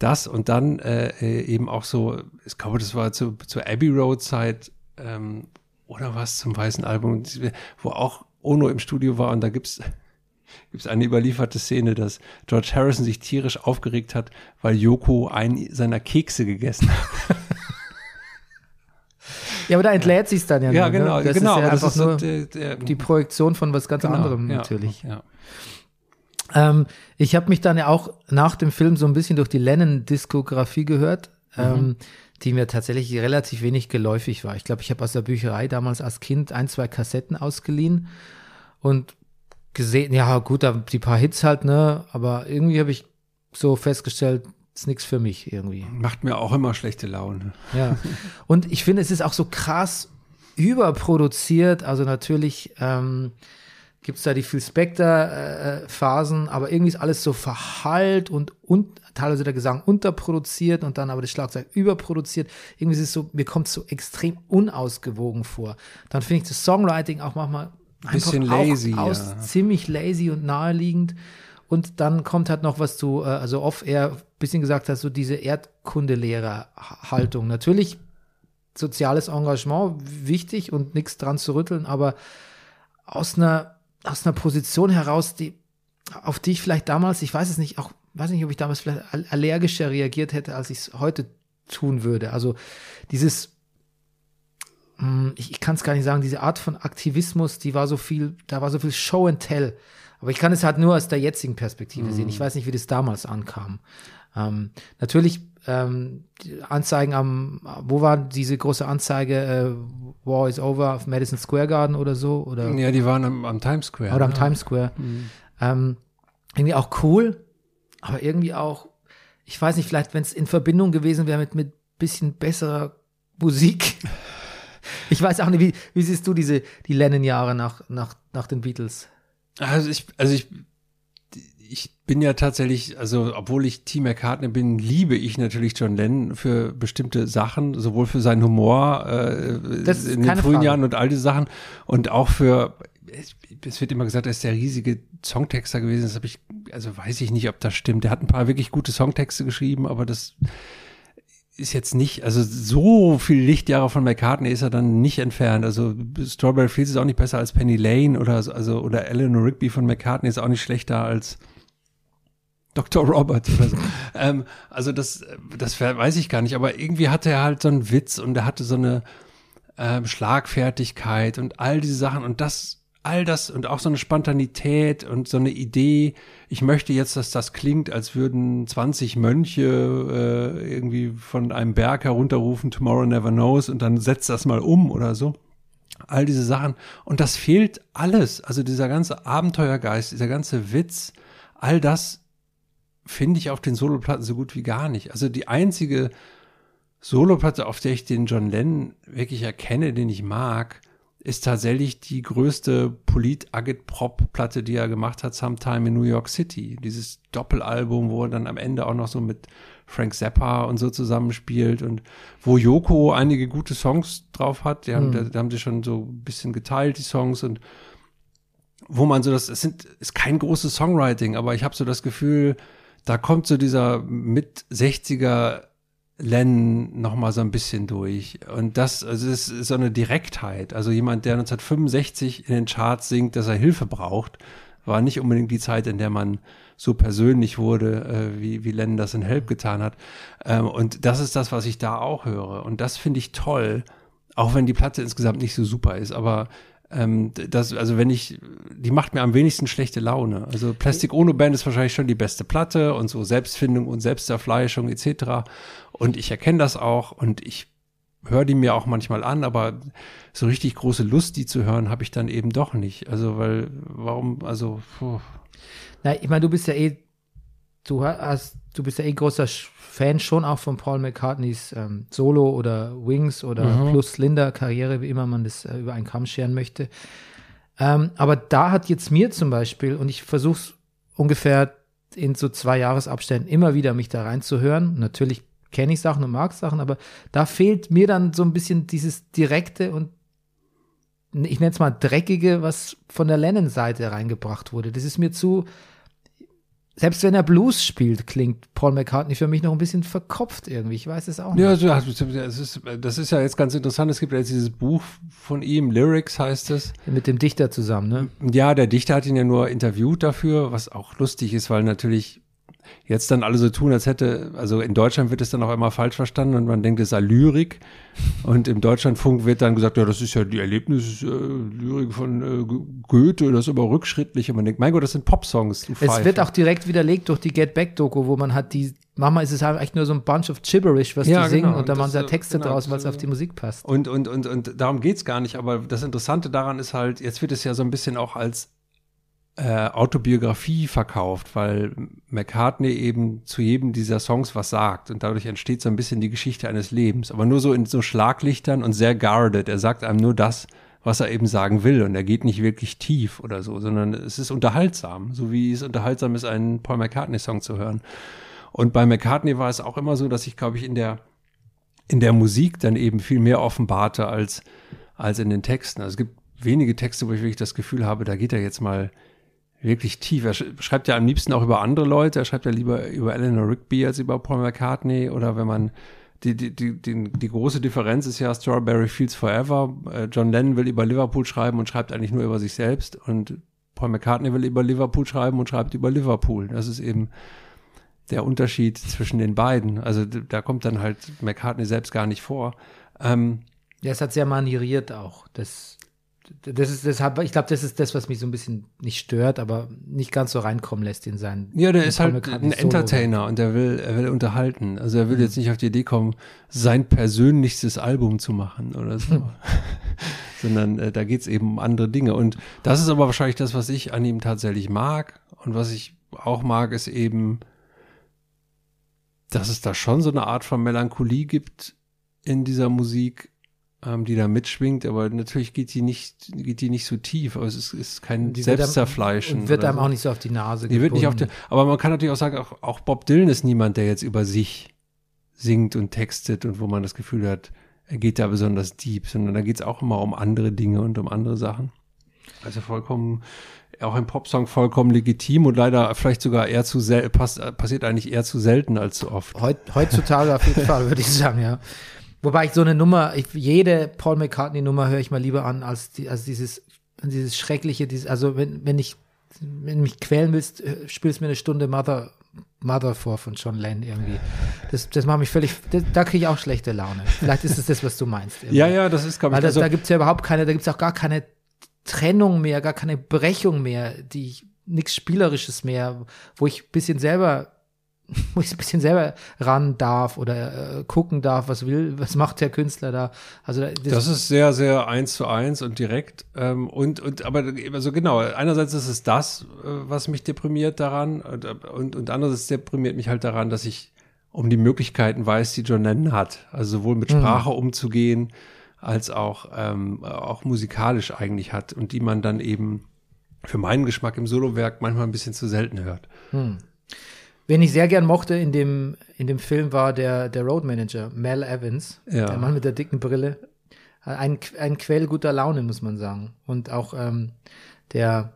das und dann äh, äh, eben auch so, ich glaube, das war zu, zur Abbey Road Zeit ähm, oder was zum weißen Album, wo auch Ono im Studio war und da gibt's gibt's eine überlieferte Szene, dass George Harrison sich tierisch aufgeregt hat, weil Yoko einen seiner Kekse gegessen hat. ja, aber da entlädt sich dann ja, Ja, nur, genau, ne? Das genau. ist ja einfach ist so nur der, der, die Projektion von was ganz genau, anderem ja, natürlich. Ja. Ähm, ich habe mich dann ja auch nach dem Film so ein bisschen durch die Lennon-Diskografie gehört, ähm, die mir tatsächlich relativ wenig geläufig war. Ich glaube, ich habe aus der Bücherei damals als Kind ein, zwei Kassetten ausgeliehen und gesehen, ja gut, die paar Hits halt, ne, aber irgendwie habe ich so festgestellt, ist nichts für mich irgendwie. Macht mir auch immer schlechte Laune. Ja. Und ich finde, es ist auch so krass überproduziert. Also natürlich ähm, gibt es da die Phil Spector-Phasen, aber irgendwie ist alles so verhallt und, und teilweise der Gesang unterproduziert und dann aber das Schlagzeug überproduziert. Irgendwie ist es so, mir kommt es so extrem unausgewogen vor. Dann finde ich das Songwriting auch manchmal Bisschen einfach auch lazy, Aus, ja. Ziemlich lazy und naheliegend. Und dann kommt halt noch was du, äh, also off-air, bisschen gesagt hast, so diese Erdkundelehrer-Haltung. Natürlich soziales Engagement wichtig und nichts dran zu rütteln, aber aus einer, aus einer Position heraus, die, auf die ich vielleicht damals, ich weiß es nicht, auch, weiß nicht, ob ich damals vielleicht al- allergischer reagiert hätte, als ich es heute tun würde. Also dieses, hm, ich, ich kann es gar nicht sagen, diese Art von Aktivismus, die war so viel, da war so viel Show and Tell. Aber ich kann es halt nur aus der jetzigen Perspektive sehen. Ich weiß nicht, wie das damals ankam. Ähm, natürlich ähm, Anzeigen am, wo war diese große Anzeige, äh, War is over auf Madison Square Garden oder so? Oder, Ja, die waren am, am Times Square. oder am? Times Square. Ähm, irgendwie auch cool, aber irgendwie auch, ich weiß nicht, vielleicht, wenn es in Verbindung gewesen wäre mit, mit bisschen besserer Musik. Ich weiß auch nicht, wie, wie siehst du diese, die Lennon-Jahre nach, nach, nach den Beatles? Also ich, also ich, ich bin ja tatsächlich, also obwohl ich Team McCartney bin, liebe ich natürlich John Lennon für bestimmte Sachen, sowohl für seinen Humor äh, in den frühen Frage. Jahren und all diese Sachen und auch für es- wird immer gesagt, er ist der riesige Songtexter gewesen. Das habe ich, also weiß ich nicht, ob das stimmt. Er hat ein paar wirklich gute Songtexte geschrieben, aber das ist jetzt nicht, also so viel Lichtjahre von McCartney ist er dann nicht entfernt. Also Strawberry Fields ist auch nicht besser als Penny Lane oder so- also oder Eleanor Rigby von McCartney ist auch nicht schlechter als Dr. Robert oder so. ähm, also das, das weiß ich gar nicht, aber irgendwie hatte er halt so einen Witz und er hatte so eine ähm, Schlagfertigkeit und all diese Sachen und das, all das und auch so eine Spontanität und so eine Idee. Ich möchte jetzt, dass das klingt, als würden 20 Mönche äh, irgendwie von einem Berg herunterrufen, Tomorrow Never Knows und dann setzt das mal um oder so. All diese Sachen. Und das fehlt alles. Also dieser ganze Abenteuergeist, dieser ganze Witz, all das finde ich auf den Soloplatten so gut wie gar nicht. Also die einzige Soloplatte, auf der ich den John Lennon wirklich erkenne, den ich mag, ist tatsächlich die größte Polit-Agit-Prop-Platte, die er gemacht hat, Sometime in New York City. Dieses Doppelalbum, wo er dann am Ende auch noch so mit Frank Zappa und so zusammenspielt und wo Yoko einige gute Songs drauf hat. Die haben, da, da haben sie schon so ein bisschen geteilt, die Songs und wo man so das, es sind, ist kein großes Songwriting, aber ich habe so das Gefühl, da kommt so dieser mit 60er Len noch mal so ein bisschen durch. Und das, also es ist so eine Direktheit. Also jemand, der 1965 in den Charts singt, dass er Hilfe braucht, war nicht unbedingt die Zeit, in der man so persönlich wurde, äh, wie, wie Len das in Help getan hat. Ähm, und das ist das, was ich da auch höre. Und das finde ich toll, auch wenn die Platte insgesamt nicht so super ist. Aber ähm, das, also wenn ich, die macht mir am wenigsten schlechte Laune. Also Plastic Ono Band ist wahrscheinlich schon die beste Platte und so Selbstfindung und Selbsterfleischung etc. Und ich erkenne das auch und ich höre die mir auch manchmal an, aber so richtig große Lust, die zu hören, habe ich dann eben doch nicht. Also weil, warum, also, puh. Na, ich meine, du bist ja eh, du hast, du bist ja eh großer Fan schon auch von Paul McCartneys ähm, Solo oder Wings oder Plus Linda Karriere, wie immer man das äh, über einen Kamm scheren möchte. Ähm, aber da hat jetzt mir zum Beispiel, und ich versuche es ungefähr in so zwei Jahresabständen immer wieder mich da reinzuhören. Natürlich kenne ich Sachen und mag Sachen, aber da fehlt mir dann so ein bisschen dieses direkte und ich nenne es mal dreckige, was von der Lennon-Seite reingebracht wurde. Das ist mir zu, selbst wenn er Blues spielt, klingt Paul McCartney für mich noch ein bisschen verkopft irgendwie. Ich weiß es auch nicht. Ja, so, das ist, das ist ja jetzt ganz interessant. Es gibt ja jetzt dieses Buch von ihm, Lyrics heißt es. Mit dem Dichter zusammen, ne? Ja, der Dichter hat ihn ja nur interviewt dafür, was auch lustig ist, weil natürlich jetzt dann alle so tun, als hätte, also in Deutschland wird es dann auch immer falsch verstanden und man denkt, es sei Lyrik. Und im Deutschlandfunk wird dann gesagt, ja, das ist ja die Erlebnis-Lyrik von äh, Goethe, das ist aber rückschrittlich. Und man denkt, mein Gott, das sind Popsongs. Es wird auch direkt widerlegt durch die Get Back-Doku, wo man hat die, manchmal ist es halt echt nur so ein Bunch of Gibberish, was Ja, die singen genau. und da machen sie ja Texte genau, draus, weil es auf die Musik passt. Und, und, und, und darum geht's gar nicht, aber das Interessante daran ist halt, jetzt wird es ja so ein bisschen auch als äh, Autobiografie verkauft, weil McCartney eben zu jedem dieser Songs was sagt und dadurch entsteht so ein bisschen die Geschichte eines Lebens, aber nur so in so Schlaglichtern und sehr guarded. Er sagt einem nur das, was er eben sagen will und er geht nicht wirklich tief oder so, sondern es ist unterhaltsam, so wie es unterhaltsam ist, einen Paul McCartney-Song zu hören. Und bei McCartney war es auch immer so, dass ich, glaube ich, in der in der Musik dann eben viel mehr offenbarte als, als in den Texten. Also es gibt wenige Texte, wo ich wirklich das Gefühl habe, da geht er jetzt mal wirklich tief. Er sch- schreibt ja am liebsten auch über andere Leute. Er schreibt ja lieber über Eleanor Rigby als über Paul McCartney. Oder wenn man die, die, die, die, die große Differenz ist ja Strawberry Fields Forever. Äh, John Lennon will über Liverpool schreiben und schreibt eigentlich nur über sich selbst. Und Paul McCartney will über Liverpool schreiben und schreibt über Liverpool. Das ist eben der Unterschied zwischen den beiden. Also da kommt dann halt McCartney selbst gar nicht vor. Ähm, Ja, es hat sehr manieriert auch. Das, das ist deshalb, ich glaube, das ist das, was mich so ein bisschen nicht stört, aber nicht ganz so reinkommen lässt in seinen. Ja, der ist halt ein Entertainer und der will, er will unterhalten. Also er will jetzt nicht auf die Idee kommen, sein persönlichstes Album zu machen oder so. Sondern äh, da geht's eben um andere Dinge. Und das ist aber wahrscheinlich das, was ich an ihm tatsächlich mag. Und was ich auch mag, ist eben, dass es da schon so eine Art von Melancholie gibt in dieser Musik, ähm, die da mitschwingt, aber natürlich geht die nicht, geht die nicht so tief. Also es ist, kein Die wird einem- Selbstzerfleischen. Und wird einem so. auch nicht so auf die Nase Die wird nicht auf der, aber man kann natürlich auch sagen, auch, auch Bob Dylan ist niemand, der jetzt über sich singt und textet und wo man das Gefühl hat, er geht da besonders deep, sondern da geht es auch immer um andere Dinge und um andere Sachen. Also vollkommen, auch im Popsong vollkommen legitim und leider vielleicht sogar eher zu sel pass passiert eigentlich eher zu selten als zu oft. Heut, heutzutage auf jeden Fall, würde ich sagen, ja. Wobei ich so eine Nummer, ich, jede Paul McCartney-Nummer höre ich mal lieber an, als, die, als dieses, dieses schreckliche, dieses, also wenn, wenn ich, wenn du mich quälen willst, äh, spielst mir eine Stunde Mother, Mother vor von John Lennon irgendwie. Das, das macht mich völlig, das, da kriege ich auch schlechte Laune. Vielleicht ist es das, was du meinst. irgendwie. Ja, ja, das ist, glaube ich, Weil das, also, da gibt's ja überhaupt keine, da gibt's auch gar keine Trennung mehr, gar keine Brechung mehr, die ich, nichts Spielerisches mehr, wo ich ein bisschen selber, wo ich ein bisschen selber ran darf oder äh, gucken darf, was will, was macht der Künstler da. Also das, Das ist sehr, sehr eins zu eins und direkt. Ähm, und, und, aber also genau, einerseits ist es das, äh, was mich deprimiert daran, und, und, und andererseits deprimiert mich halt daran, dass ich um die Möglichkeiten weiß, die John Lennon hat. Also sowohl mit Sprache umzugehen, als auch, ähm, auch musikalisch eigentlich hat und die man dann eben für meinen Geschmack im Solowerk manchmal ein bisschen zu selten hört. Wen ich sehr gern mochte in dem, in dem Film war der, der Road Manager, Mel Evans, Ja. der Mann mit der dicken Brille. Ein, ein Quell guter Laune, muss man sagen. Und auch ähm, der,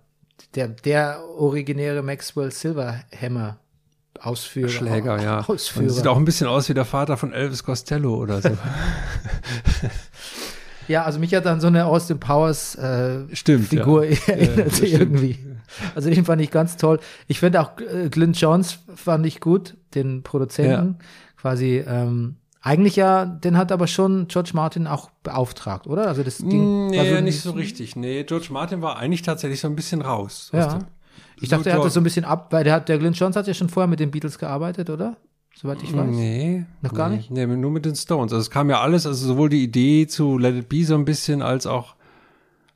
der, der originäre Maxwell Silverhammer Ausführer. Schläger, ja. Ausführer. Und sieht auch ein bisschen aus wie der Vater von Elvis Costello oder so. Ja, also mich hat dann so eine Austin Powers äh, Stimmt, Figur ja. erinnert Ja, das stimmt. Also den fand ich ganz toll. Ich finde auch äh, Glyn Johns fand ich gut, den Produzenten. Quasi ähm, eigentlich ja, den hat aber schon George Martin auch beauftragt, oder? Also das ging Nee, war nicht so richtig. Nee, George Martin war eigentlich tatsächlich so ein bisschen raus. aus Ja. Ich dachte, er hat das so ein bisschen ab, weil der hat der Glyn Johns hat ja schon vorher mit den Beatles gearbeitet, oder? Soweit ich weiß. Nee. Noch gar nee, nicht? Nee, nur mit den Stones. Also es kam ja alles, also sowohl die Idee zu Let It Be so ein bisschen, als auch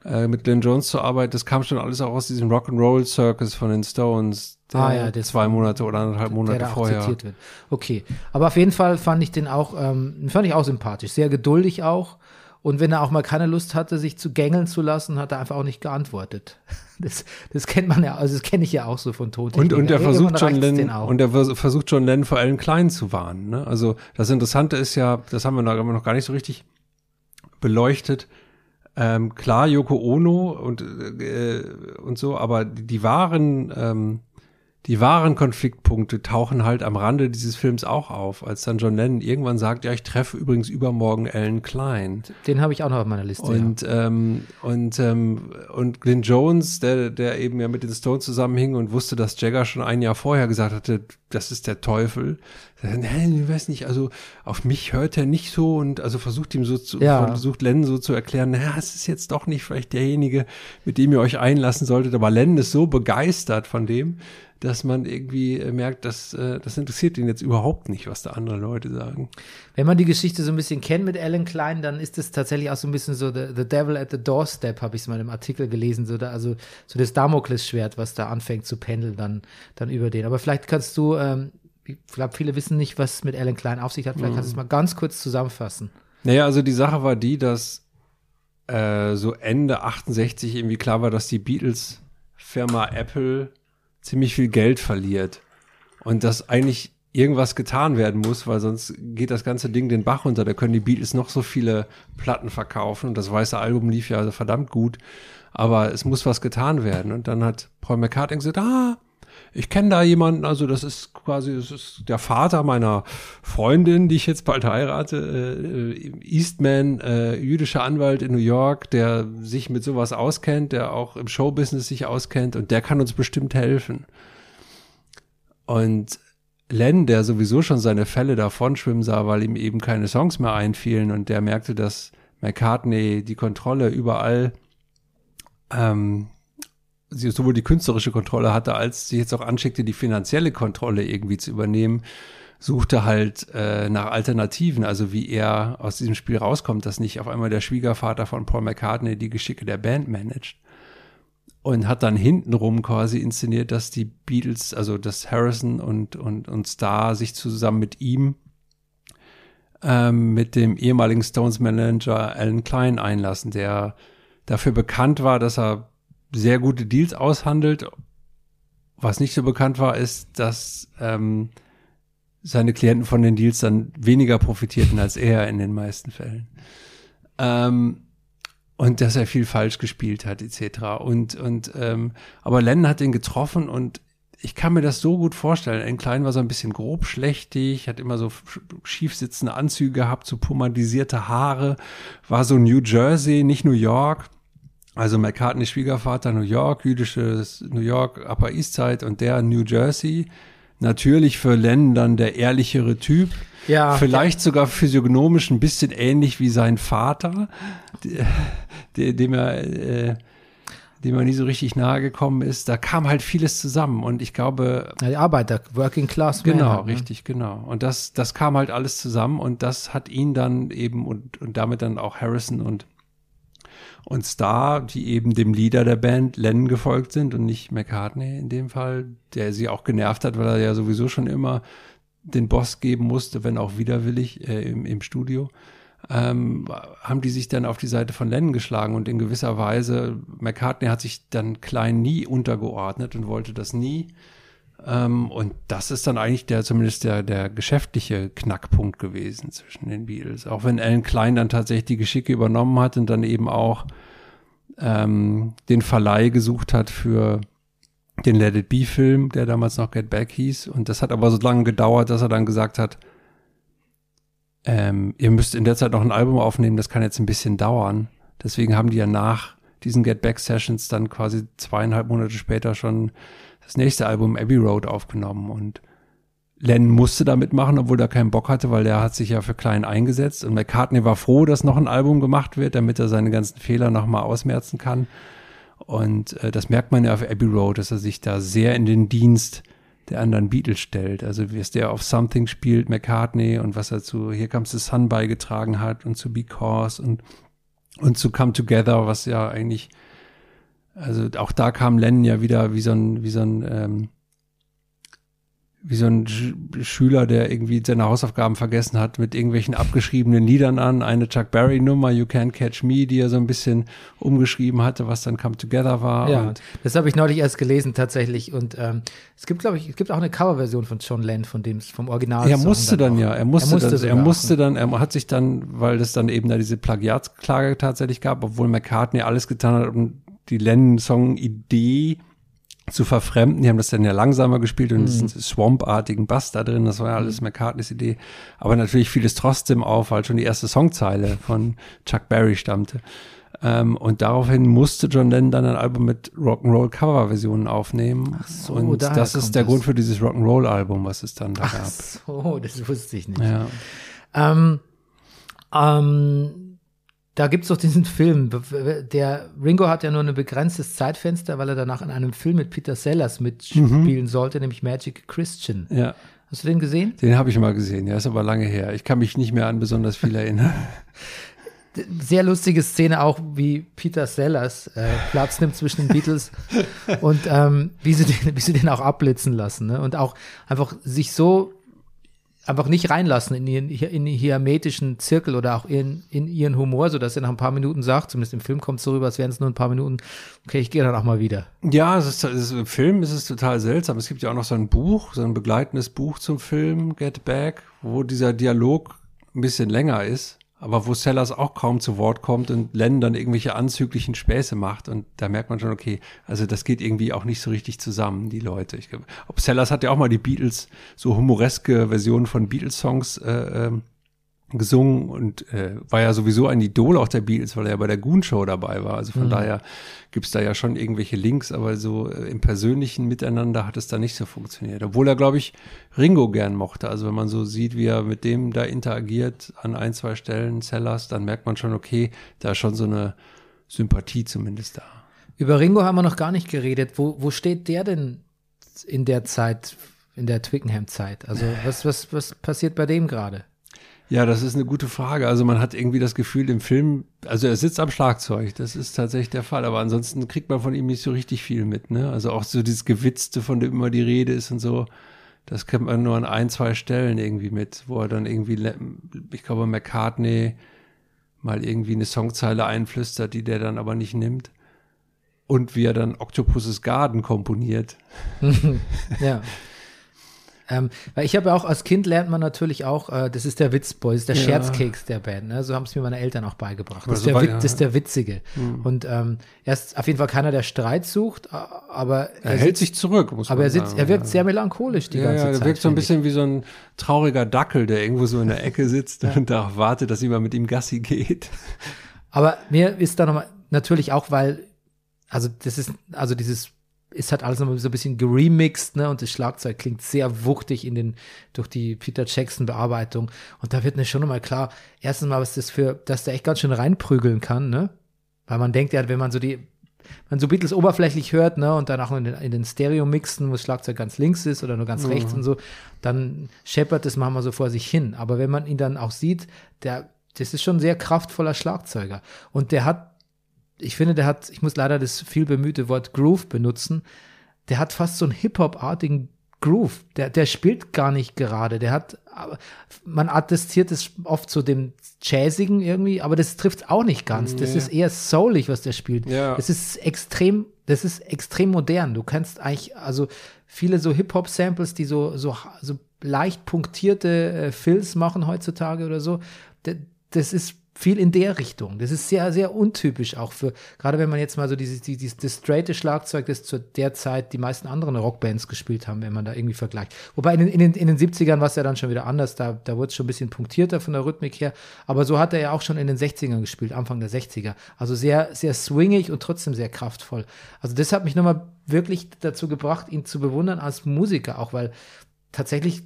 äh, mit Glenn Jones zu arbeiten, das kam schon alles auch aus diesem Rock'n'Roll Circus von den Stones. Der Ah ja, das- zwei Monate oder anderthalb der Monate auch vorher. zitiert wird. Okay, aber auf jeden Fall fand ich den auch, ähm, fand ich auch sympathisch, sehr geduldig auch. Und wenn er auch mal keine Lust hatte, sich zu gängeln zu lassen, hat er einfach auch nicht geantwortet. Das, das kennt man ja, also das kenne ich ja auch so von Und, Tontechnikern. und er versucht Lennon, auch. und er vers- versucht John Lennon vor allem Klein zu warnen. Ne? Also das Interessante ist ja, das haben wir noch, haben wir noch gar nicht so richtig beleuchtet. Ähm, klar, Yoko Ono und, äh, und so, aber die, die wahren, ähm, die wahren Konfliktpunkte tauchen halt am Rande dieses Films auch auf, als dann John Lennon irgendwann sagt, ja, ich treffe übrigens übermorgen Ellen Klein. Den habe ich auch noch auf meiner Liste. Und, ähm, und, ähm, und Glyn Jones, der, der eben ja mit den Stones zusammenhing und wusste, dass Jagger schon ein Jahr vorher gesagt hatte, das ist der Teufel. Nein, ich weiß nicht, also auf mich hört er nicht so und also versucht ihm so zu, Ja. versucht Lennon so zu erklären, naja, es ist jetzt doch nicht vielleicht derjenige, mit dem ihr euch einlassen solltet, aber Lennon ist so begeistert von dem, dass man irgendwie äh, merkt, dass äh, das interessiert ihn jetzt überhaupt nicht, was da andere Leute sagen. Wenn man die Geschichte so ein bisschen kennt mit Alan Klein, dann ist es tatsächlich auch so ein bisschen so The, the Devil at the Doorstep, habe ich es mal im Artikel gelesen, so da, also so das Damoklesschwert, was da anfängt zu pendeln dann, dann über den. Aber vielleicht kannst du, ähm, ich glaube, viele wissen nicht, was mit Alan Klein auf sich hat. Vielleicht kannst du es mal ganz kurz zusammenfassen. Naja, also die Sache war die, dass äh, so Ende 68 irgendwie klar war, dass die Beatles-Firma Apple ziemlich viel Geld verliert. Und dass eigentlich irgendwas getan werden muss, weil sonst geht das ganze Ding den Bach runter. Da können die Beatles noch so viele Platten verkaufen. Und das weiße Album lief ja verdammt gut. Aber es muss was getan werden. Und dann hat Paul McCartney gesagt, ah, ich kenne da jemanden, also das ist quasi, das ist der Vater meiner Freundin, die ich jetzt bald heirate, äh, Eastman, äh, jüdischer Anwalt in New York, der sich mit sowas auskennt, der auch im Showbusiness sich auskennt und der kann uns bestimmt helfen. Und Len, der sowieso schon seine Fälle davon schwimmen sah, weil ihm eben keine Songs mehr einfielen und der merkte, dass McCartney die Kontrolle überall ähm, sie sowohl die künstlerische Kontrolle hatte, als sie jetzt auch anschickte, die finanzielle Kontrolle irgendwie zu übernehmen, suchte halt äh, nach Alternativen, also wie er aus diesem Spiel rauskommt, dass nicht auf einmal der Schwiegervater von Paul McCartney die Geschicke der Band managt. Und hat dann hintenrum quasi inszeniert, dass die Beatles, also dass Harrison und, und, und Starr sich zusammen mit ihm ähm, mit dem ehemaligen Stones Manager Alan Klein einlassen, der dafür bekannt war, dass er sehr gute Deals aushandelt. Was nicht so bekannt war, ist, dass ähm, seine Klienten von den Deals dann weniger profitierten als er in den meisten Fällen. Ähm, und dass er viel falsch gespielt hat, etc. Und, und ähm, aber Lennon hat ihn getroffen und ich kann mir das so gut vorstellen. Ein Klein war so ein bisschen grob schlechtig, hat immer so schief sitzende Anzüge gehabt, so pomadisierte Haare, war so New Jersey, nicht New York. Also McCartney Schwiegervater New York, jüdisches New York, Upper East Side und der New Jersey. Natürlich für Len dann der ehrlichere Typ. Ja. Vielleicht sogar physiognomisch ein bisschen ähnlich wie sein Vater, dem er, äh, dem er nie so richtig nahe gekommen ist. Da kam halt vieles zusammen und ich glaube. Ja, die Arbeiter, Working Class. Genau, Man, ne? richtig, genau. Und das, das kam halt alles zusammen und das hat ihn dann eben und, und damit dann auch Harrison und und Star, die eben dem Leader der Band Lennon gefolgt sind und nicht McCartney in dem Fall, der sie auch genervt hat, weil er ja sowieso schon immer den Boss geben musste, wenn auch widerwillig äh, im, im Studio, ähm, haben die sich dann auf die Seite von Lennon geschlagen und in gewisser Weise, McCartney hat sich dann klein nie untergeordnet und wollte das nie. Ähm, und das ist dann eigentlich der, zumindest der, der geschäftliche Knackpunkt gewesen zwischen den Beatles. Auch wenn Alan Klein dann tatsächlich die Geschicke übernommen hat und dann eben auch ähm, den Verleih gesucht hat für den Let It Be Film, der damals noch Get Back hieß. Und das hat aber so lange gedauert, dass er dann gesagt hat, ähm, ihr müsst in der Zeit noch ein Album aufnehmen, das kann jetzt ein bisschen dauern. Deswegen haben die ja nach diesen Get Back Sessions dann quasi zweieinhalb Monate später schon das nächste Album Abbey Road aufgenommen und Len musste da mitmachen, obwohl er keinen Bock hatte, weil der hat sich ja für klein eingesetzt und McCartney war froh, dass noch ein Album gemacht wird, damit er seine ganzen Fehler nochmal ausmerzen kann. Und äh, das merkt man ja auf Abbey Road, dass er sich da sehr in den Dienst der anderen Beatles stellt. Also wie es der auf Something spielt, McCartney und was er zu Here Comes the Sun beigetragen hat und zu Because und, und zu Come Together, was ja eigentlich also auch da kam Lennon ja wieder wie so ein, wie so ein, ähm, wie so ein Sch Schüler, der irgendwie seine Hausaufgaben vergessen hat, mit irgendwelchen abgeschriebenen Liedern an. Eine Chuck Berry Nummer, You Can't Catch Me, die er so ein bisschen umgeschrieben hatte, was dann Come Together war. Ja, das habe ich neulich erst gelesen tatsächlich. Und ähm, es gibt, glaube ich, es gibt auch eine Coverversion von John Lennon, von dem vom Original. Er musste dann, dann ja, er musste, er musste, dann, er musste dann, er hat sich dann, weil es dann eben da diese Plagiatsklage tatsächlich gab, obwohl McCartney alles getan hat, um die Lennon-Song-Idee zu verfremden. Die haben das dann ja langsamer gespielt und mhm. diesen Swamp-artigen Bass da drin, das war ja alles mhm. McCartneys Idee. Aber natürlich fiel es trotzdem auf, weil schon die erste Songzeile von Chuck Berry stammte. Ähm, und daraufhin musste John Lennon dann ein Album mit Rock'n'Roll Coverversionen aufnehmen. Ach so, und das ist der das. Grund für dieses Rock'n'Roll Album, was es dann da Ach gab. so, das wusste ich nicht. Ja. Ähm, ähm, da gibt's doch diesen Film. Der Ringo hat ja nur ein begrenztes Zeitfenster, weil er danach in einem Film mit Peter Sellers mitspielen sollte, nämlich Magic Christian. ja. Hast du den gesehen? Den habe ich mal gesehen, ja, ist aber lange her. Ich kann mich nicht mehr an besonders viel erinnern. Sehr lustige Szene auch, wie Peter Sellers äh, Platz nimmt zwischen den Beatles und ähm, wie, sie den, wie sie den auch abblitzen lassen. Ne? Und auch einfach sich so einfach nicht reinlassen in ihren, in hermetischen Zirkel oder auch in, in ihren Humor, sodass er nach ein paar Minuten sagt, zumindest im Film kommt es so rüber, als wären es nur ein paar Minuten, okay, ich gehe dann auch mal wieder. Ja, es ist, es ist, im Film ist es total seltsam. Es gibt ja auch noch so ein Buch, so ein begleitendes Buch zum Film, Get Back, wo dieser Dialog ein bisschen länger ist, aber wo Sellers auch kaum zu Wort kommt und Len dann irgendwelche anzüglichen Späße macht. Und da merkt man schon, okay, also das geht irgendwie auch nicht so richtig zusammen, die Leute. Ich glaube, ob Sellers hat ja auch mal die Beatles, so humoreske Versionen von Beatles-Songs äh, ähm, gesungen und äh, war ja sowieso ein Idol auch der Beatles, weil er ja bei der Goon Show dabei war. Also von Mhm. daher gibt's da ja schon irgendwelche Links, aber so äh, im persönlichen Miteinander hat es da nicht so funktioniert. Obwohl er, glaube ich, Ringo gern mochte. Also wenn man so sieht, wie er mit dem da interagiert an ein, zwei Stellen, Sellers, dann merkt man schon, okay, da ist schon so eine Sympathie zumindest da. Über Ringo haben wir noch gar nicht geredet. Wo, wo steht der denn in der Zeit, in der Twickenham-Zeit? Also was, was, was passiert bei dem gerade? Ja, das ist eine gute Frage. Also man hat irgendwie das Gefühl im Film, also er sitzt am Schlagzeug, das ist tatsächlich der Fall, aber ansonsten kriegt man von ihm nicht so richtig viel mit, ne? Also auch so dieses Gewitzte, von dem immer die Rede ist und so, das kennt man nur an ein, zwei Stellen irgendwie mit, wo er dann irgendwie, ich glaube, McCartney mal irgendwie eine Songzeile einflüstert, die der dann aber nicht nimmt. Und wie er dann Octopus's Garden komponiert. Ja. Ähm, weil ich habe ja auch als Kind lernt man natürlich auch, äh, das ist der Witzboy, das ist der Ja. Scherzkeks der Band. Ne? So haben es mir meine Eltern auch beigebracht. Das, ist Also der, war- Wit- ja. das ist der Witzige. Und ähm, er ist auf jeden Fall keiner, der Streit sucht, aber Er, hält sitzt, sich zurück, muss aber man er sitzt, sagen. er wirkt sehr melancholisch die ja, ganze ja, Zeit. er wirkt so ein finde ich. bisschen wie so ein trauriger Dackel, der irgendwo so in der Ecke sitzt und darauf wartet, dass jemand mit ihm Gassi geht. Aber mir ist da nochmal, natürlich auch, weil, also das ist, also dieses, ist halt alles nochmal so ein bisschen geremixed, ne, und das Schlagzeug klingt sehr wuchtig in den, durch die Peter Jackson Bearbeitung. Und da wird mir schon nochmal klar, erstens mal, was das für, dass der echt ganz schön reinprügeln kann, ne, weil man denkt ja, wenn man so die, man so Beatles oberflächlich hört, ne, und dann auch in den, in den Stereo-Mixen, wo das Schlagzeug ganz links ist oder nur ganz rechts und so, dann scheppert das manchmal so vor sich hin. Aber wenn man ihn dann auch sieht, der, das ist schon ein sehr kraftvoller Schlagzeuger. Und der hat, ich finde, der hat, ich muss leider das viel bemühte Wort Groove benutzen, der hat fast so einen Hip-Hop-artigen Groove. Der, der spielt gar nicht gerade. Der hat, aber man attestiert es oft zu dem Jazzigen irgendwie, aber das trifft auch nicht ganz. Das ist eher soulig, was der spielt. Ja. Das ist extrem, das ist extrem modern. Du kannst eigentlich, also viele so Hip-Hop-Samples, die so, so, so leicht punktierte äh, Fills machen heutzutage oder so, das ist viel in der Richtung. Das ist sehr, sehr untypisch auch für, gerade wenn man jetzt mal so dieses, dieses, das straighte Schlagzeug, das zu der Zeit die meisten anderen Rockbands gespielt haben, wenn man da irgendwie vergleicht. Wobei in den, in den, in den 70ern war es ja dann schon wieder anders, da, da wurde es schon ein bisschen punktierter von der Rhythmik her, aber so hat er ja auch schon in den 60ern gespielt, Anfang der 60er. Also sehr, sehr swingig und trotzdem sehr kraftvoll. Also das hat mich nochmal wirklich dazu gebracht, ihn zu bewundern als Musiker, auch weil tatsächlich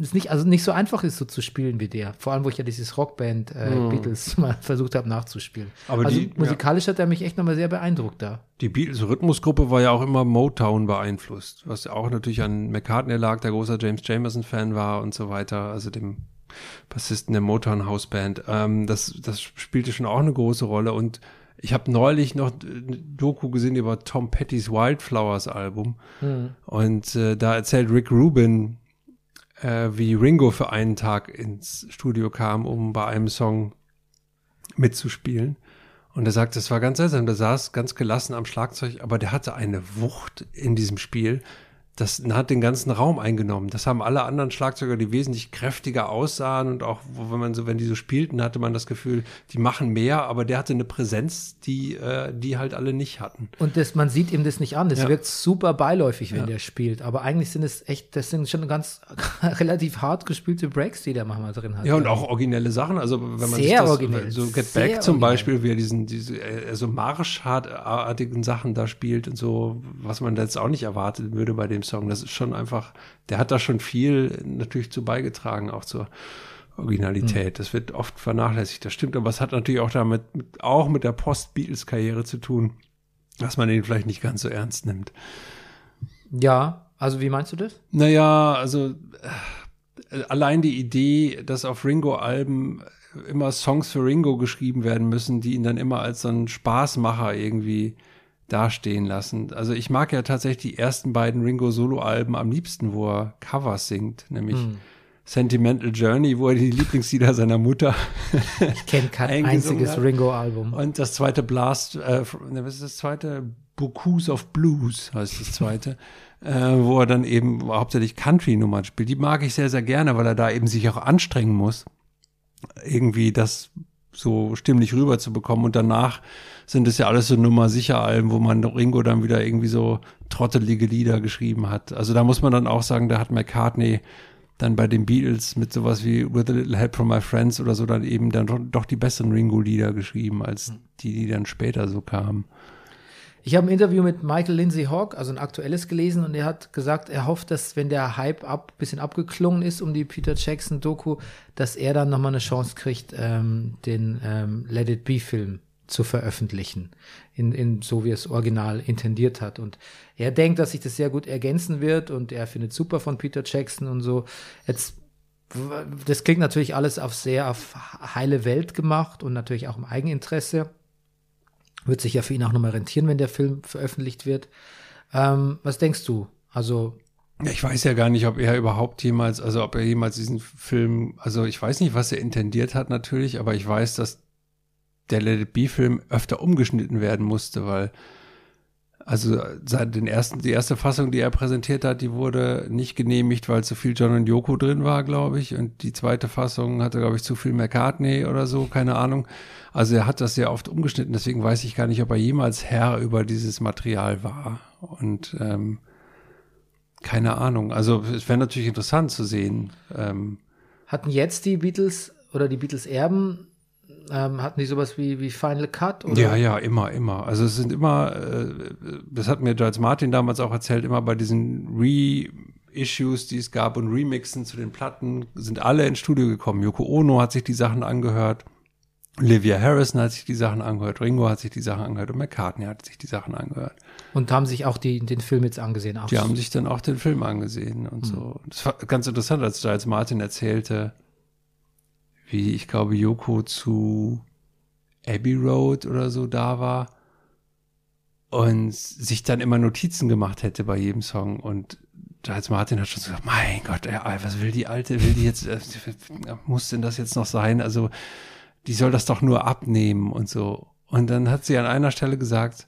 es nicht, also nicht so einfach ist, so zu spielen wie der. Vor allem, wo ich ja dieses Rockband äh, Beatles mal versucht habe nachzuspielen. Aber also die- musikalisch hat er mich echt nochmal sehr beeindruckt da. Die Beatles-Rhythmusgruppe war ja auch immer Motown beeinflusst, was ja auch natürlich an McCartney lag, der großer James Jamerson-Fan war und so weiter, also dem Bassisten der Motown-Hausband. Ähm, das, das spielte schon auch eine große Rolle und ich habe neulich noch eine Doku gesehen über Tom Petty's Wildflowers Album und äh, da erzählt Rick Rubin, äh, wie Ringo für einen Tag ins Studio kam, um bei einem Song mitzuspielen. Und er sagt, das war ganz seltsam. Der saß ganz gelassen am Schlagzeug, aber der hatte eine Wucht in diesem Spiel. Das hat den ganzen Raum eingenommen. Das haben alle anderen Schlagzeuger, die wesentlich kräftiger aussahen und auch, wo- wenn man so, wenn die so spielten, hatte man das Gefühl, die machen mehr, aber der hatte eine Präsenz, die, äh, die halt alle nicht hatten. Und das, man sieht ihm das nicht an. Das Ja. wirkt super beiläufig, wenn Ja. der spielt. Aber eigentlich sind es echt, das sind schon ganz relativ hart gespielte Breaks, die der manchmal drin hat. Ja, und auch originelle Sachen. Also wenn man Sehr sich das, so Get sehr Back zum originell. Beispiel, wie er diesen, diese äh, so marschartigen Sachen da spielt und so, was man jetzt auch nicht erwarten würde bei dem Song. Das ist schon einfach, der hat da schon viel natürlich zu beigetragen, auch zur Originalität. Hm. Das wird oft vernachlässigt, das stimmt, aber es hat natürlich auch damit, mit, auch mit der Post-Beatles-Karriere zu tun, dass man ihn vielleicht nicht ganz so ernst nimmt. Ja, also wie meinst du das? Naja, also äh, allein die Idee, dass auf Ringo-Alben immer Songs für Ringo geschrieben werden müssen, die ihn dann immer als so einen Spaßmacher irgendwie dastehen lassen. Also ich mag ja tatsächlich die ersten beiden Ringo-Solo-Alben am liebsten, wo er Covers singt, nämlich Sentimental Journey, wo er die Lieblingslieder seiner Mutter Ich kenne kein einziges. Ringo-Album. Und das zweite Blast, äh, ne, was ist das zweite? Bocuse of Blues heißt das zweite, äh, wo er dann eben hauptsächlich Country-Nummern spielt. Die mag ich sehr, sehr gerne, weil er da eben sich auch anstrengen muss, irgendwie das so stimmlich rüberzubekommen. Und danach sind es ja alles so Nummer sicher Alben, wo man Ringo dann wieder irgendwie so trottelige Lieder geschrieben hat. Also da muss man dann auch sagen, da hat McCartney dann bei den Beatles mit sowas wie With a Little Help from My Friends oder so dann eben dann doch, doch die besseren Ringo-Lieder geschrieben, als die, die dann später so kamen. Ich habe ein Interview mit Michael Lindsay Hawk, also ein aktuelles gelesen, und er hat gesagt, er hofft, dass wenn der Hype ab, bisschen abgeklungen ist um die Peter Jackson Doku, dass er dann nochmal eine Chance kriegt, ähm, den ähm, Let It Be Film zu veröffentlichen, in, in so wie es original intendiert hat. Und er denkt, dass sich das sehr gut ergänzen wird und er findet super von Peter Jackson und so. Jetzt das klingt natürlich alles auf sehr auf heile Welt gemacht und natürlich auch im Eigeninteresse. Wird sich ja für ihn auch nochmal rentieren, wenn der Film veröffentlicht wird. Ähm, was denkst du? Also, Ich weiß ja gar nicht, ob er überhaupt jemals, also ob er jemals diesen Film, also ich weiß nicht, was er intendiert hat natürlich, aber ich weiß, dass der Let It Be-Film öfter umgeschnitten werden musste, weil also seit den ersten, die erste Fassung, die er präsentiert hat, die wurde nicht genehmigt, weil zu viel John und Yoko drin war, glaube ich. Und die zweite Fassung hatte, glaube ich, zu viel McCartney oder so, keine Ahnung. Also er hat das sehr oft umgeschnitten, deswegen weiß ich gar nicht, ob er jemals Herr über dieses Material war. Und ähm, keine Ahnung. Also es wäre natürlich interessant zu sehen. Ähm, hatten jetzt die Beatles oder die Beatles-Erben, ähm, hatten die sowas wie, wie Final Cut? Oder? ja, ja, immer, immer. Also es sind immer, äh, das hat mir Giles Martin damals auch erzählt, immer bei diesen Reissues, die es gab und Remixen zu den Platten, sind alle ins Studio gekommen. Yoko Ono hat sich die Sachen angehört. Olivia Harrison hat sich die Sachen angehört, Ringo hat sich die Sachen angehört und McCartney hat sich die Sachen angehört. Und haben sich auch die, den Film jetzt angesehen. Auch Die haben sich dann auch den Film angesehen und so. Das war ganz interessant, als Giles Martin erzählte, wie ich glaube Yoko zu Abbey Road oder so da war und sich dann immer Notizen gemacht hätte bei jedem Song und Giles Martin hat schon gesagt, mein Gott, was will die Alte, will die jetzt, äh, muss denn das jetzt noch sein? Also die soll das doch nur abnehmen und so. Und dann hat sie an einer Stelle gesagt,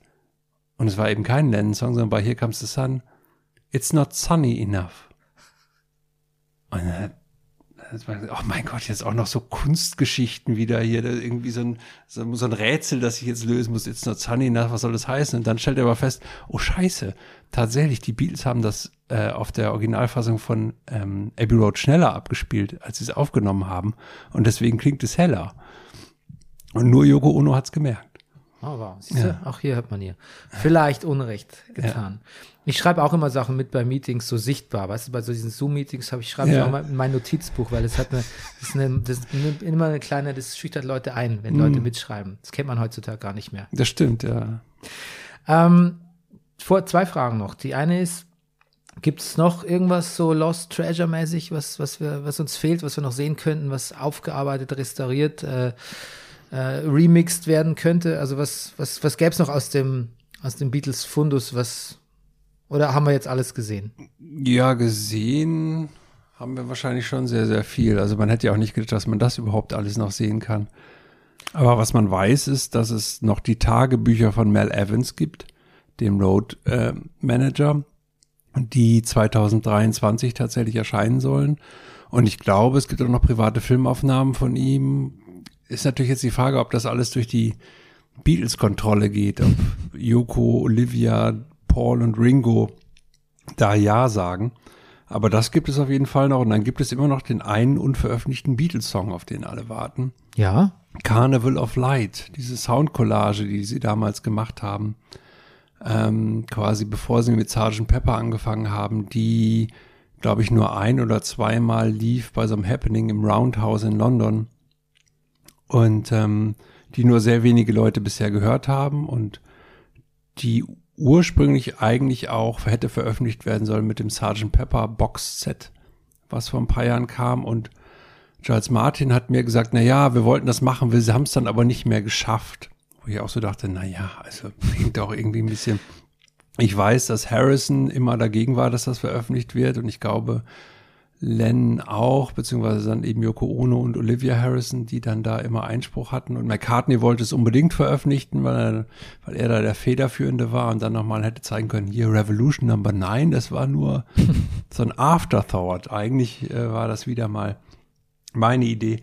und es war eben kein Lennon-Song, sondern bei Here Comes the Sun, It's not sunny enough. Und dann oh mein Gott, jetzt auch noch so Kunstgeschichten wieder hier, irgendwie so ein, so, so ein Rätsel, das ich jetzt lösen muss. It's not sunny enough, was soll das heißen? Und dann stellt er aber fest, oh scheiße, tatsächlich, die Beatles haben das äh, auf der Originalfassung von ähm, Abbey Road schneller abgespielt, als sie es aufgenommen haben. Und deswegen klingt es heller. Und nur Yoko Ono hat's gemerkt. Oh, wow. Siehst du? Auch hier hat man hier vielleicht Unrecht getan. Ich schreibe auch immer Sachen mit bei Meetings so sichtbar. Weißt du, bei so diesen Zoom-Meetings habe ich schreibe ich Ja. auch mal in mein Notizbuch, weil es hat eine, das ist eine, das eine, immer eine kleine, das schüchtert Leute ein, wenn Leute mitschreiben. Das kennt man heutzutage gar nicht mehr. Das stimmt, ja. Ähm, vor zwei Fragen noch. Die eine ist, gibt es noch irgendwas so Lost Treasure mäßig, was, was wir, was uns fehlt, was wir noch sehen könnten, was aufgearbeitet, restauriert, äh, äh, remixed werden könnte? Also was, was, was gäbe es noch aus dem, aus dem Beatles Fundus, was, oder haben wir jetzt alles gesehen? Ja, gesehen haben wir wahrscheinlich schon sehr, sehr viel. Also man hätte ja auch nicht gedacht, dass man das überhaupt alles noch sehen kann. Aber was man weiß, ist, dass es noch die Tagebücher von Mel Evans gibt, dem Road äh, Manager, die 2023 tatsächlich erscheinen sollen. Und ich glaube, es gibt auch noch private Filmaufnahmen von ihm. Ist natürlich jetzt die Frage, ob das alles durch die Beatles-Kontrolle geht, ob Yoko, Olivia, Paul und Ringo da Ja sagen. Aber das gibt es auf jeden Fall noch. Und dann gibt es immer noch den einen unveröffentlichten Beatles-Song, auf den alle warten. Ja. Carnival of Light, diese Soundcollage, die sie damals gemacht haben, ähm, quasi bevor sie mit Sgt. Pepper angefangen haben, die, glaube ich, nur ein oder zweimal lief bei so einem Happening im Roundhouse in London und ähm, die nur sehr wenige Leute bisher gehört haben und die ursprünglich eigentlich auch hätte veröffentlicht werden sollen mit dem Sgt. Pepper Box Set, was vor ein paar Jahren kam und Giles Martin hat mir gesagt, na ja, wir wollten das machen, wir haben es dann aber nicht mehr geschafft. Wo ich auch so dachte, na ja, also klingt auch irgendwie ein bisschen. Ich weiß, dass Harrison immer dagegen war, dass das veröffentlicht wird und ich glaube, Len auch, beziehungsweise dann eben Yoko Ono und Olivia Harrison, die dann da immer Einspruch hatten. Und McCartney wollte es unbedingt veröffentlichen, weil er, weil er da der Federführende war und dann nochmal hätte zeigen können, hier Revolution Number 9, das war nur so ein Afterthought. Eigentlich äh, war das wieder mal meine Idee.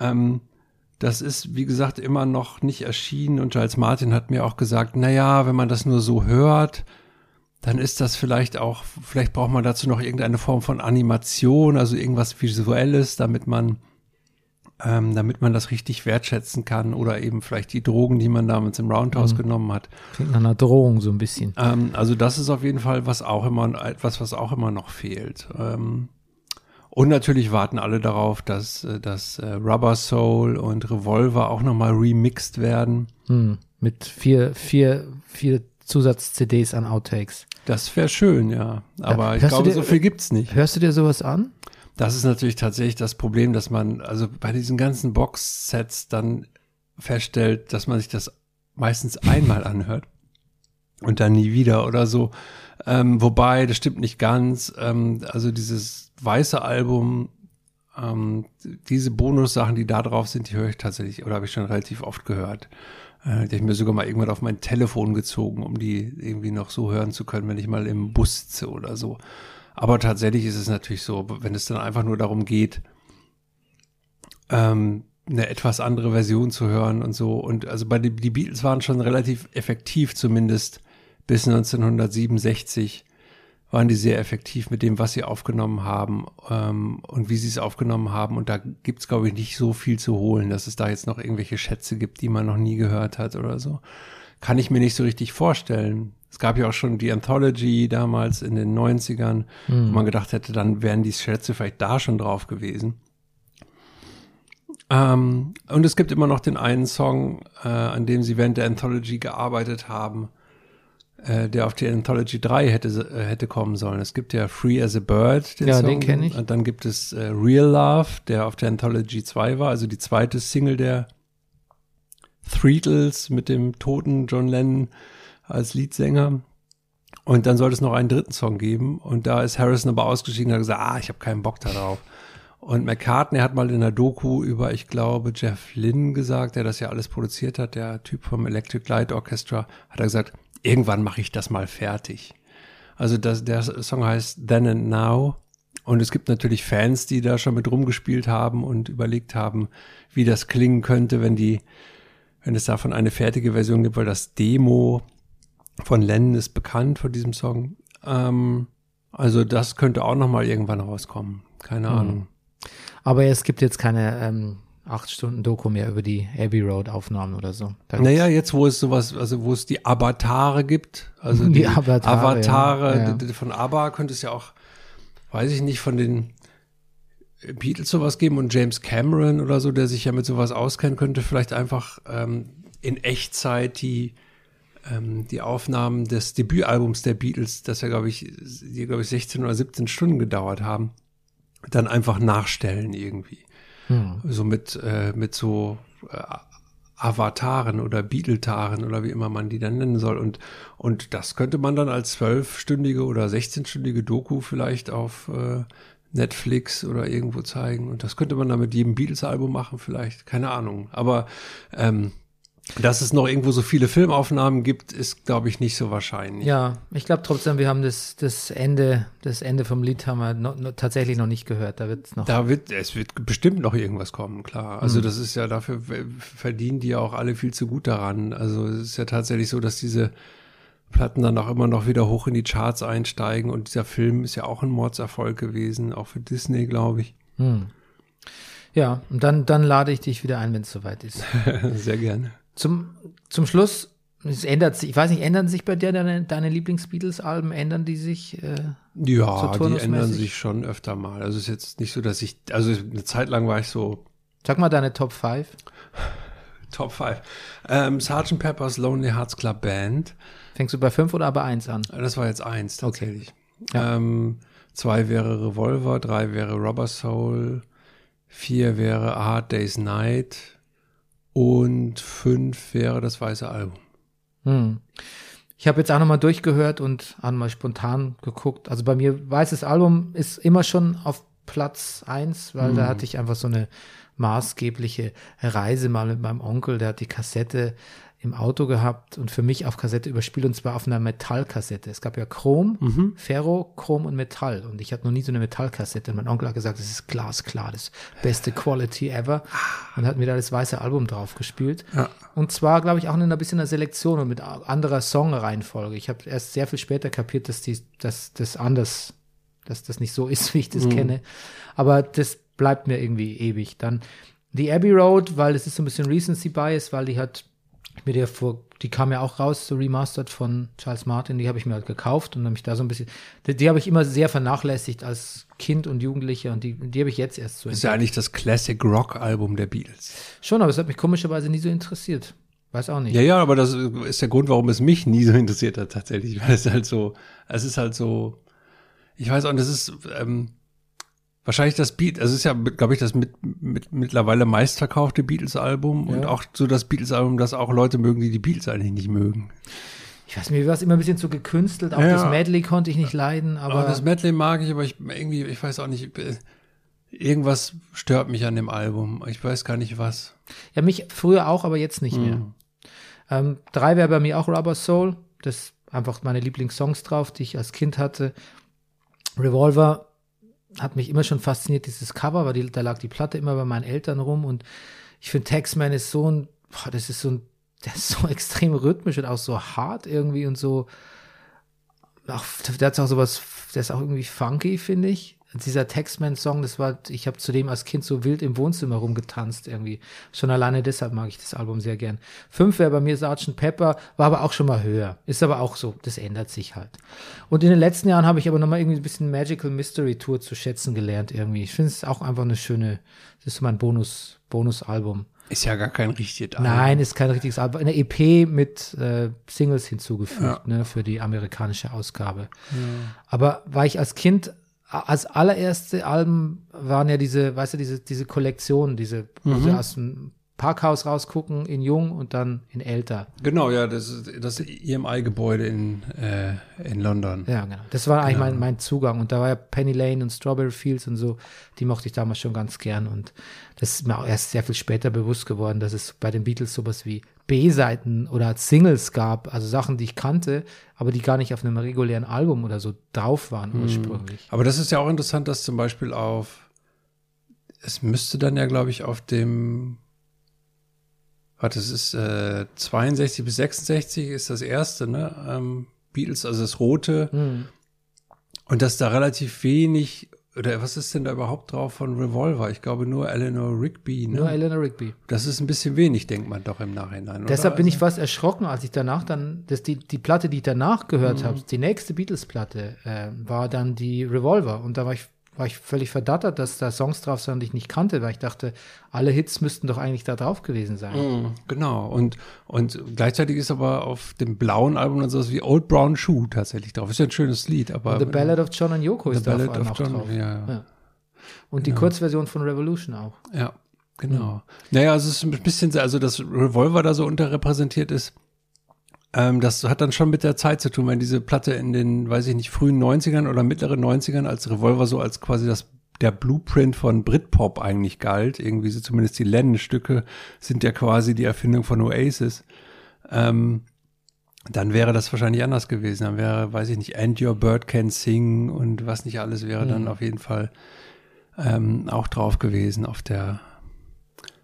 Ähm, das ist, wie gesagt, immer noch nicht erschienen und Giles Martin hat mir auch gesagt, na ja, wenn man das nur so hört, dann ist das vielleicht auch, vielleicht braucht man dazu noch irgendeine Form von Animation, also irgendwas Visuelles, damit man, ähm, damit man das richtig wertschätzen kann oder eben vielleicht die Drogen, die man damals im Roundhouse Mhm. genommen hat. Klingt nach einer Drohung so ein bisschen. Ähm, also das ist auf jeden Fall was auch immer etwas, was auch immer noch fehlt. Ähm, und natürlich warten alle darauf, dass, äh, dass äh, Rubber Soul und Revolver auch nochmal remixed werden. Hm. Mit vier, vier, vier Zusatz-CDs an Outtakes. Das wäre schön, ja. Aber ich hörst du glaube, dir- so viel gibt's nicht. Hörst du dir sowas an? Das ist natürlich tatsächlich das Problem, dass man also bei diesen ganzen Box-Sets dann feststellt, dass man sich das meistens einmal anhört und dann nie wieder oder so. Ähm, wobei, das stimmt nicht ganz. Ähm, also dieses weiße Album, ähm, diese Bonussachen, die da drauf sind, die höre ich tatsächlich oder habe ich schon relativ oft gehört. Äh, die habe ich mir sogar mal irgendwann auf mein Telefon gezogen, um die irgendwie noch so hören zu können, wenn ich mal im Bus sitze oder so. Aber tatsächlich ist es natürlich so, wenn es dann einfach nur darum geht, ähm, eine etwas andere Version zu hören und so. Und also bei den, die Beatles waren schon relativ effektiv, zumindest bis 1967 waren die sehr effektiv mit dem, was sie aufgenommen haben ähm, und wie sie es aufgenommen haben. Und da gibt's glaube ich, nicht so viel zu holen, dass es da jetzt noch irgendwelche Schätze gibt, die man noch nie gehört hat oder so. Kann ich mir nicht so richtig vorstellen. Es gab ja auch schon die Anthology damals in den 90ern, wo man gedacht hätte, dann wären die Schätze vielleicht da schon drauf gewesen. Ähm, und es gibt immer noch den einen Song, äh, an dem sie während der Anthology gearbeitet haben, äh, der auf die Anthology 3 hätte, äh, hätte kommen sollen. Es gibt ja Free as a Bird, den Ja, Song. den kenn ich. Und dann gibt es äh, Real Love, der auf der Anthology 2 war, also die zweite Single der Threetles mit dem toten John Lennon als Leadsänger. Und dann sollte es noch einen dritten Song geben. Und da ist Harrison aber ausgestiegen und hat gesagt, ah, ich habe keinen Bock darauf. Und McCartney hat mal in der Doku über, ich glaube, Jeff Lynne gesagt, der das ja alles produziert hat, der Typ vom Electric Light Orchestra, hat er gesagt, irgendwann mache ich das mal fertig. Also das, der Song heißt Then and Now. Und es gibt natürlich Fans, die da schon mit rumgespielt haben und überlegt haben, wie das klingen könnte, wenn die, wenn es davon eine fertige Version gibt, weil das Demo von Lennon ist bekannt von diesem Song. Ähm, also das könnte auch noch mal irgendwann rauskommen. Keine Ahnung. Aber es gibt jetzt keine ähm, acht Stunden Doku mehr über die Abbey Road Aufnahmen oder so. Da Naja, jetzt wo es sowas, also wo es die Avatare gibt, also Die die, Avatare, Avatare, ja. Ja. von ABBA könnte es ja auch, weiß ich nicht, von den Beatles sowas geben und James Cameron oder so, der sich ja mit sowas auskennt, könnte vielleicht einfach ähm, in Echtzeit die ähm, die Aufnahmen des Debütalbums der Beatles, das ja glaube ich, die glaube ich 16 oder 17 Stunden gedauert haben, dann einfach nachstellen irgendwie. So mit, äh, mit so äh, Avataren oder Beatletaren oder wie immer man die dann nennen soll. Und, und das könnte man dann als zwölfstündige oder 16-stündige Doku vielleicht auf äh, Netflix oder irgendwo zeigen. Und das könnte man dann mit jedem Beatles-Album machen, vielleicht. Keine Ahnung. Aber ähm, dass es noch irgendwo so viele Filmaufnahmen gibt, ist, glaube ich, nicht so wahrscheinlich. Ja, ich glaube trotzdem, wir haben das, das Ende, das Ende vom Lied haben wir no, no, tatsächlich noch nicht gehört. Da wird es noch. Da wird, es wird bestimmt noch irgendwas kommen, klar. Also das ist ja, dafür verdienen die ja auch alle viel zu gut daran. Also es ist ja tatsächlich so, dass diese Platten dann auch immer noch wieder hoch in die Charts einsteigen und dieser Film ist ja auch ein Mordserfolg gewesen, auch für Disney, glaube ich. Ja, und dann, dann lade ich dich wieder ein, wenn es soweit ist. Sehr gerne. Zum, zum Schluss, es ändert sich, ich weiß nicht, ändern sich bei dir deine, deine Lieblings-Beatles-Alben, ändern die sich? Äh, Ja, So die ändern sich schon öfter mal. Also es ist jetzt nicht so, dass ich, also eine Zeit lang war ich so sag mal deine Top 5. Top 5. Ähm, Sgt. Pepper's Lonely Hearts Club Band. Fängst du bei 5 oder bei 1 an? Das war jetzt eins tatsächlich. Ja. Ähm, zwei wäre Revolver, drei wäre Rubber Soul, vier wäre A Hard Day's Night und fünf wäre das weiße Album. Hm. Ich habe jetzt auch nochmal durchgehört und auch mal spontan geguckt. Also bei mir, Weißes Album ist immer schon auf Platz eins, weil da hatte ich einfach so eine maßgebliche Reise mal mit meinem Onkel, der hat die Kassette im Auto gehabt und für mich auf Kassette überspielt und zwar auf einer Metallkassette. Es gab ja Chrom, Ferro, Chrom und Metall und ich hatte noch nie so eine Metallkassette und mein Onkel hat gesagt, das ist glasklar, das beste Quality ever und hat mir da das weiße Album drauf gespielt. Und zwar, glaube ich, auch in einer bisschen einer Selektion und mit anderer Songreihenfolge. Ich habe erst sehr viel später kapiert, dass die, dass das anders, dass das nicht so ist, wie ich das kenne. Aber das bleibt mir irgendwie ewig. Dann die Abbey Road, weil es ist so ein bisschen Recency Bias, weil die hat mir der vor, die kam ja auch raus, so remastered von Charles Martin, die habe ich mir halt gekauft und habe mich da so ein bisschen, die, die habe ich immer sehr vernachlässigt als Kind und Jugendlicher und die, die habe ich jetzt erst so ist ja eigentlich das Classic Rock Album der Beatles. Schon, aber es hat mich komischerweise nie so interessiert. Weiß auch nicht. Ja, ja, aber das ist der Grund, warum es mich nie so interessiert hat, tatsächlich. Weil es halt so, es ist halt so, ich weiß auch, das ist ähm, wahrscheinlich das Beat, es ist ja, glaube ich, das mit, mit mittlerweile meistverkaufte Beatles-Album und Ja. auch so das Beatles-Album, das auch Leute mögen, die die Beatles eigentlich nicht mögen. Ich weiß mir war es immer ein bisschen zu gekünstelt. Auch Ja. das Medley konnte ich nicht leiden, aber, Aber das Medley mag ich, aber ich irgendwie, ich weiß auch nicht, äh, irgendwas stört mich an dem Album. Ich weiß gar nicht was. ja, mich früher auch, aber jetzt nicht mehr. Ähm, drei wäre bei mir auch Rubber Soul. Das einfach meine Lieblingssongs drauf, die ich als Kind hatte. Revolver hat mich immer schon fasziniert, dieses Cover, weil die, da lag die Platte immer bei meinen Eltern rum und ich finde Taxman ist so ein, boah, das ist so ein, der ist so extrem rhythmisch und auch so hart irgendwie und so, auch, der hat auch sowas, der ist auch irgendwie funky, finde ich. Dieser Taxman-Song, das war, ich habe zudem als Kind so wild im Wohnzimmer rumgetanzt irgendwie. Schon alleine deshalb mag ich das Album sehr gern. Fünf wäre bei mir Sgt. Pepper, war aber auch schon mal höher. Ist aber auch so, das ändert sich halt. Und in den letzten Jahren habe ich aber nochmal irgendwie ein bisschen Magical Mystery Tour zu schätzen gelernt irgendwie. Ich finde es auch einfach eine schöne, das ist so mein Bonus, Bonusalbum. Ist ja gar kein richtiges Album. Nein, ist kein richtiges Album. Eine EP mit äh, Singles hinzugefügt, Ja. ne, für die amerikanische Ausgabe. Aber war ich als Kind, als allererste Alben waren ja diese, weißt du, diese, diese Kollektion, diese, wo sie aus dem Parkhaus rausgucken in Jung und dann in älter. Genau, ja, das ist das EMI-Gebäude in, äh, in London. Ja, genau. Das war eigentlich mein, mein Zugang. Und da war ja Penny Lane und Strawberry Fields und so, die mochte ich damals schon ganz gern. Und das ist mir auch erst sehr viel später bewusst geworden, dass es bei den Beatles sowas wie B-Seiten oder Singles gab, also Sachen, die ich kannte, aber die gar nicht auf einem regulären Album oder so drauf waren ursprünglich. Aber das ist ja auch interessant, dass zum Beispiel auf, es müsste dann ja, glaube ich, auf dem, warte, es ist äh, 62 bis 66 ist das erste, ne? Ähm, Beatles, also das rote. Hm. Und dass da relativ wenig, oder was ist denn da überhaupt drauf von Revolver? Ich glaube nur Eleanor Rigby, ne? Nur Eleanor Rigby. das ist ein bisschen wenig, denkt man doch im Nachhinein. Oder? Deshalb bin ich Also- fast erschrocken, als ich danach dann, dass die, die Platte, die ich danach gehört Mhm. habe, die nächste Beatles-Platte, äh, war dann die Revolver. Und da war ich, war ich völlig verdattert, dass da Songs drauf sind, die ich nicht kannte, weil ich dachte, alle Hits müssten doch eigentlich da drauf gewesen sein. Mhm, Genau. Und, und gleichzeitig ist aber auf dem blauen Album dann sowas wie Old Brown Shoe tatsächlich drauf. Ist ja ein schönes Lied, aber. The Ballad of John and Yoko ist da auch John, drauf. ja, ja. Ja. Und die Kurzversion von Revolution auch. Ja, genau. Naja, also es ist ein bisschen, so- also dass Revolver da so unterrepräsentiert ist, ähm, das hat dann schon mit der Zeit zu tun, wenn diese Platte in den, weiß ich nicht, frühen 90ern oder mittleren 90ern als Revolver so als quasi das der Blueprint von Britpop eigentlich galt, irgendwie so zumindest die Lennon-Stücke sind ja quasi die Erfindung von Oasis. Ähm, dann wäre das wahrscheinlich anders gewesen. Dann wäre, weiß ich nicht, And Your Bird Can Sing und was nicht alles wäre dann auf jeden Fall ähm, auch drauf gewesen auf der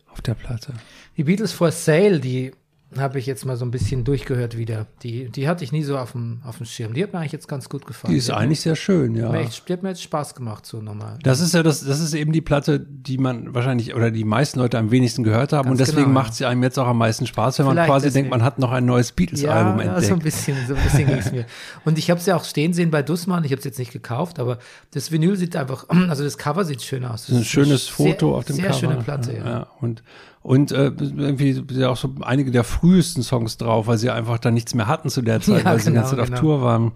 auf der Platte. Die Beatles for Sale, die habe ich jetzt mal so ein bisschen durchgehört wieder. Die, die hatte ich nie so auf dem, auf dem Schirm. Die hat mir eigentlich jetzt ganz gut gefallen. Die ist hat eigentlich sehr schön, ja. echt, die hat mir jetzt Spaß gemacht, so nochmal. Das ist ja das, das ist eben die Platte, die man wahrscheinlich oder die meisten Leute am wenigsten gehört haben Ganz und deswegen genau, macht sie einem jetzt auch am meisten Spaß, wenn man Vielleicht quasi deswegen. denkt, man hat noch ein neues Beatles-Album ja, entdeckt. so ein bisschen, so ein bisschen ging es mir. Und ich habe es ja auch stehen sehen bei Dussmann. Ich habe es jetzt nicht gekauft, aber das Vinyl sieht einfach, also das Cover sieht schön aus. Das ist ein schönes Foto sehr, auf dem sehr Cover. schöne Platte, ja. ja. Und, und äh, irgendwie sind ja auch so einige der frühesten Songs drauf, weil sie einfach da nichts mehr hatten zu der Zeit, Ja, weil sie die genau, ganze Zeit genau. auf Tour waren.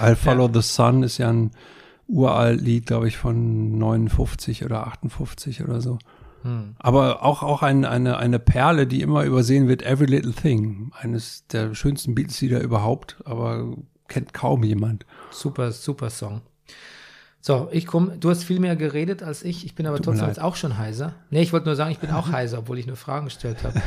I'll Follow the Sun ist ja ein uralt Lied, glaube ich, von 59 oder 58 oder so. Hm. Aber auch, auch ein, eine, eine Perle, die immer übersehen wird, Every Little Thing. Eines der schönsten Beatles-Lieder überhaupt, aber kennt kaum jemand. Super, super Song. So, ich komme, du hast viel mehr geredet als ich. Ich bin aber Tut trotzdem jetzt auch schon heiser. Nee, ich wollte nur sagen, ich bin auch heiser, obwohl ich nur Fragen gestellt habe.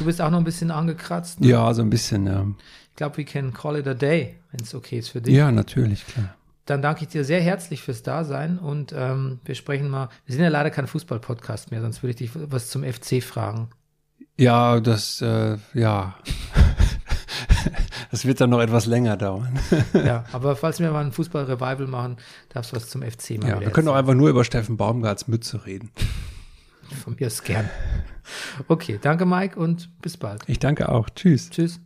Du bist auch noch ein bisschen angekratzt. ne? Ja, so ein bisschen, ja. Ich glaube, we can call it a day, wenn es okay ist für dich. Ja, natürlich, klar. Dann danke ich dir sehr herzlich fürs Dasein und ähm, wir sprechen mal. Wir sind ja leider kein Fußball-Podcast mehr, sonst würde ich dich was zum FC fragen. Ja, das, äh, ja. das wird dann noch etwas länger dauern. Ja, aber falls wir mal ein Fußball-Revival machen, darfst du was zum FC mal Ja, wir können auch einfach nur über Steffen Baumgarts Mütze reden. Von mir aus gern. Okay, danke Mike und bis bald. Ich danke auch. Tschüss. Tschüss.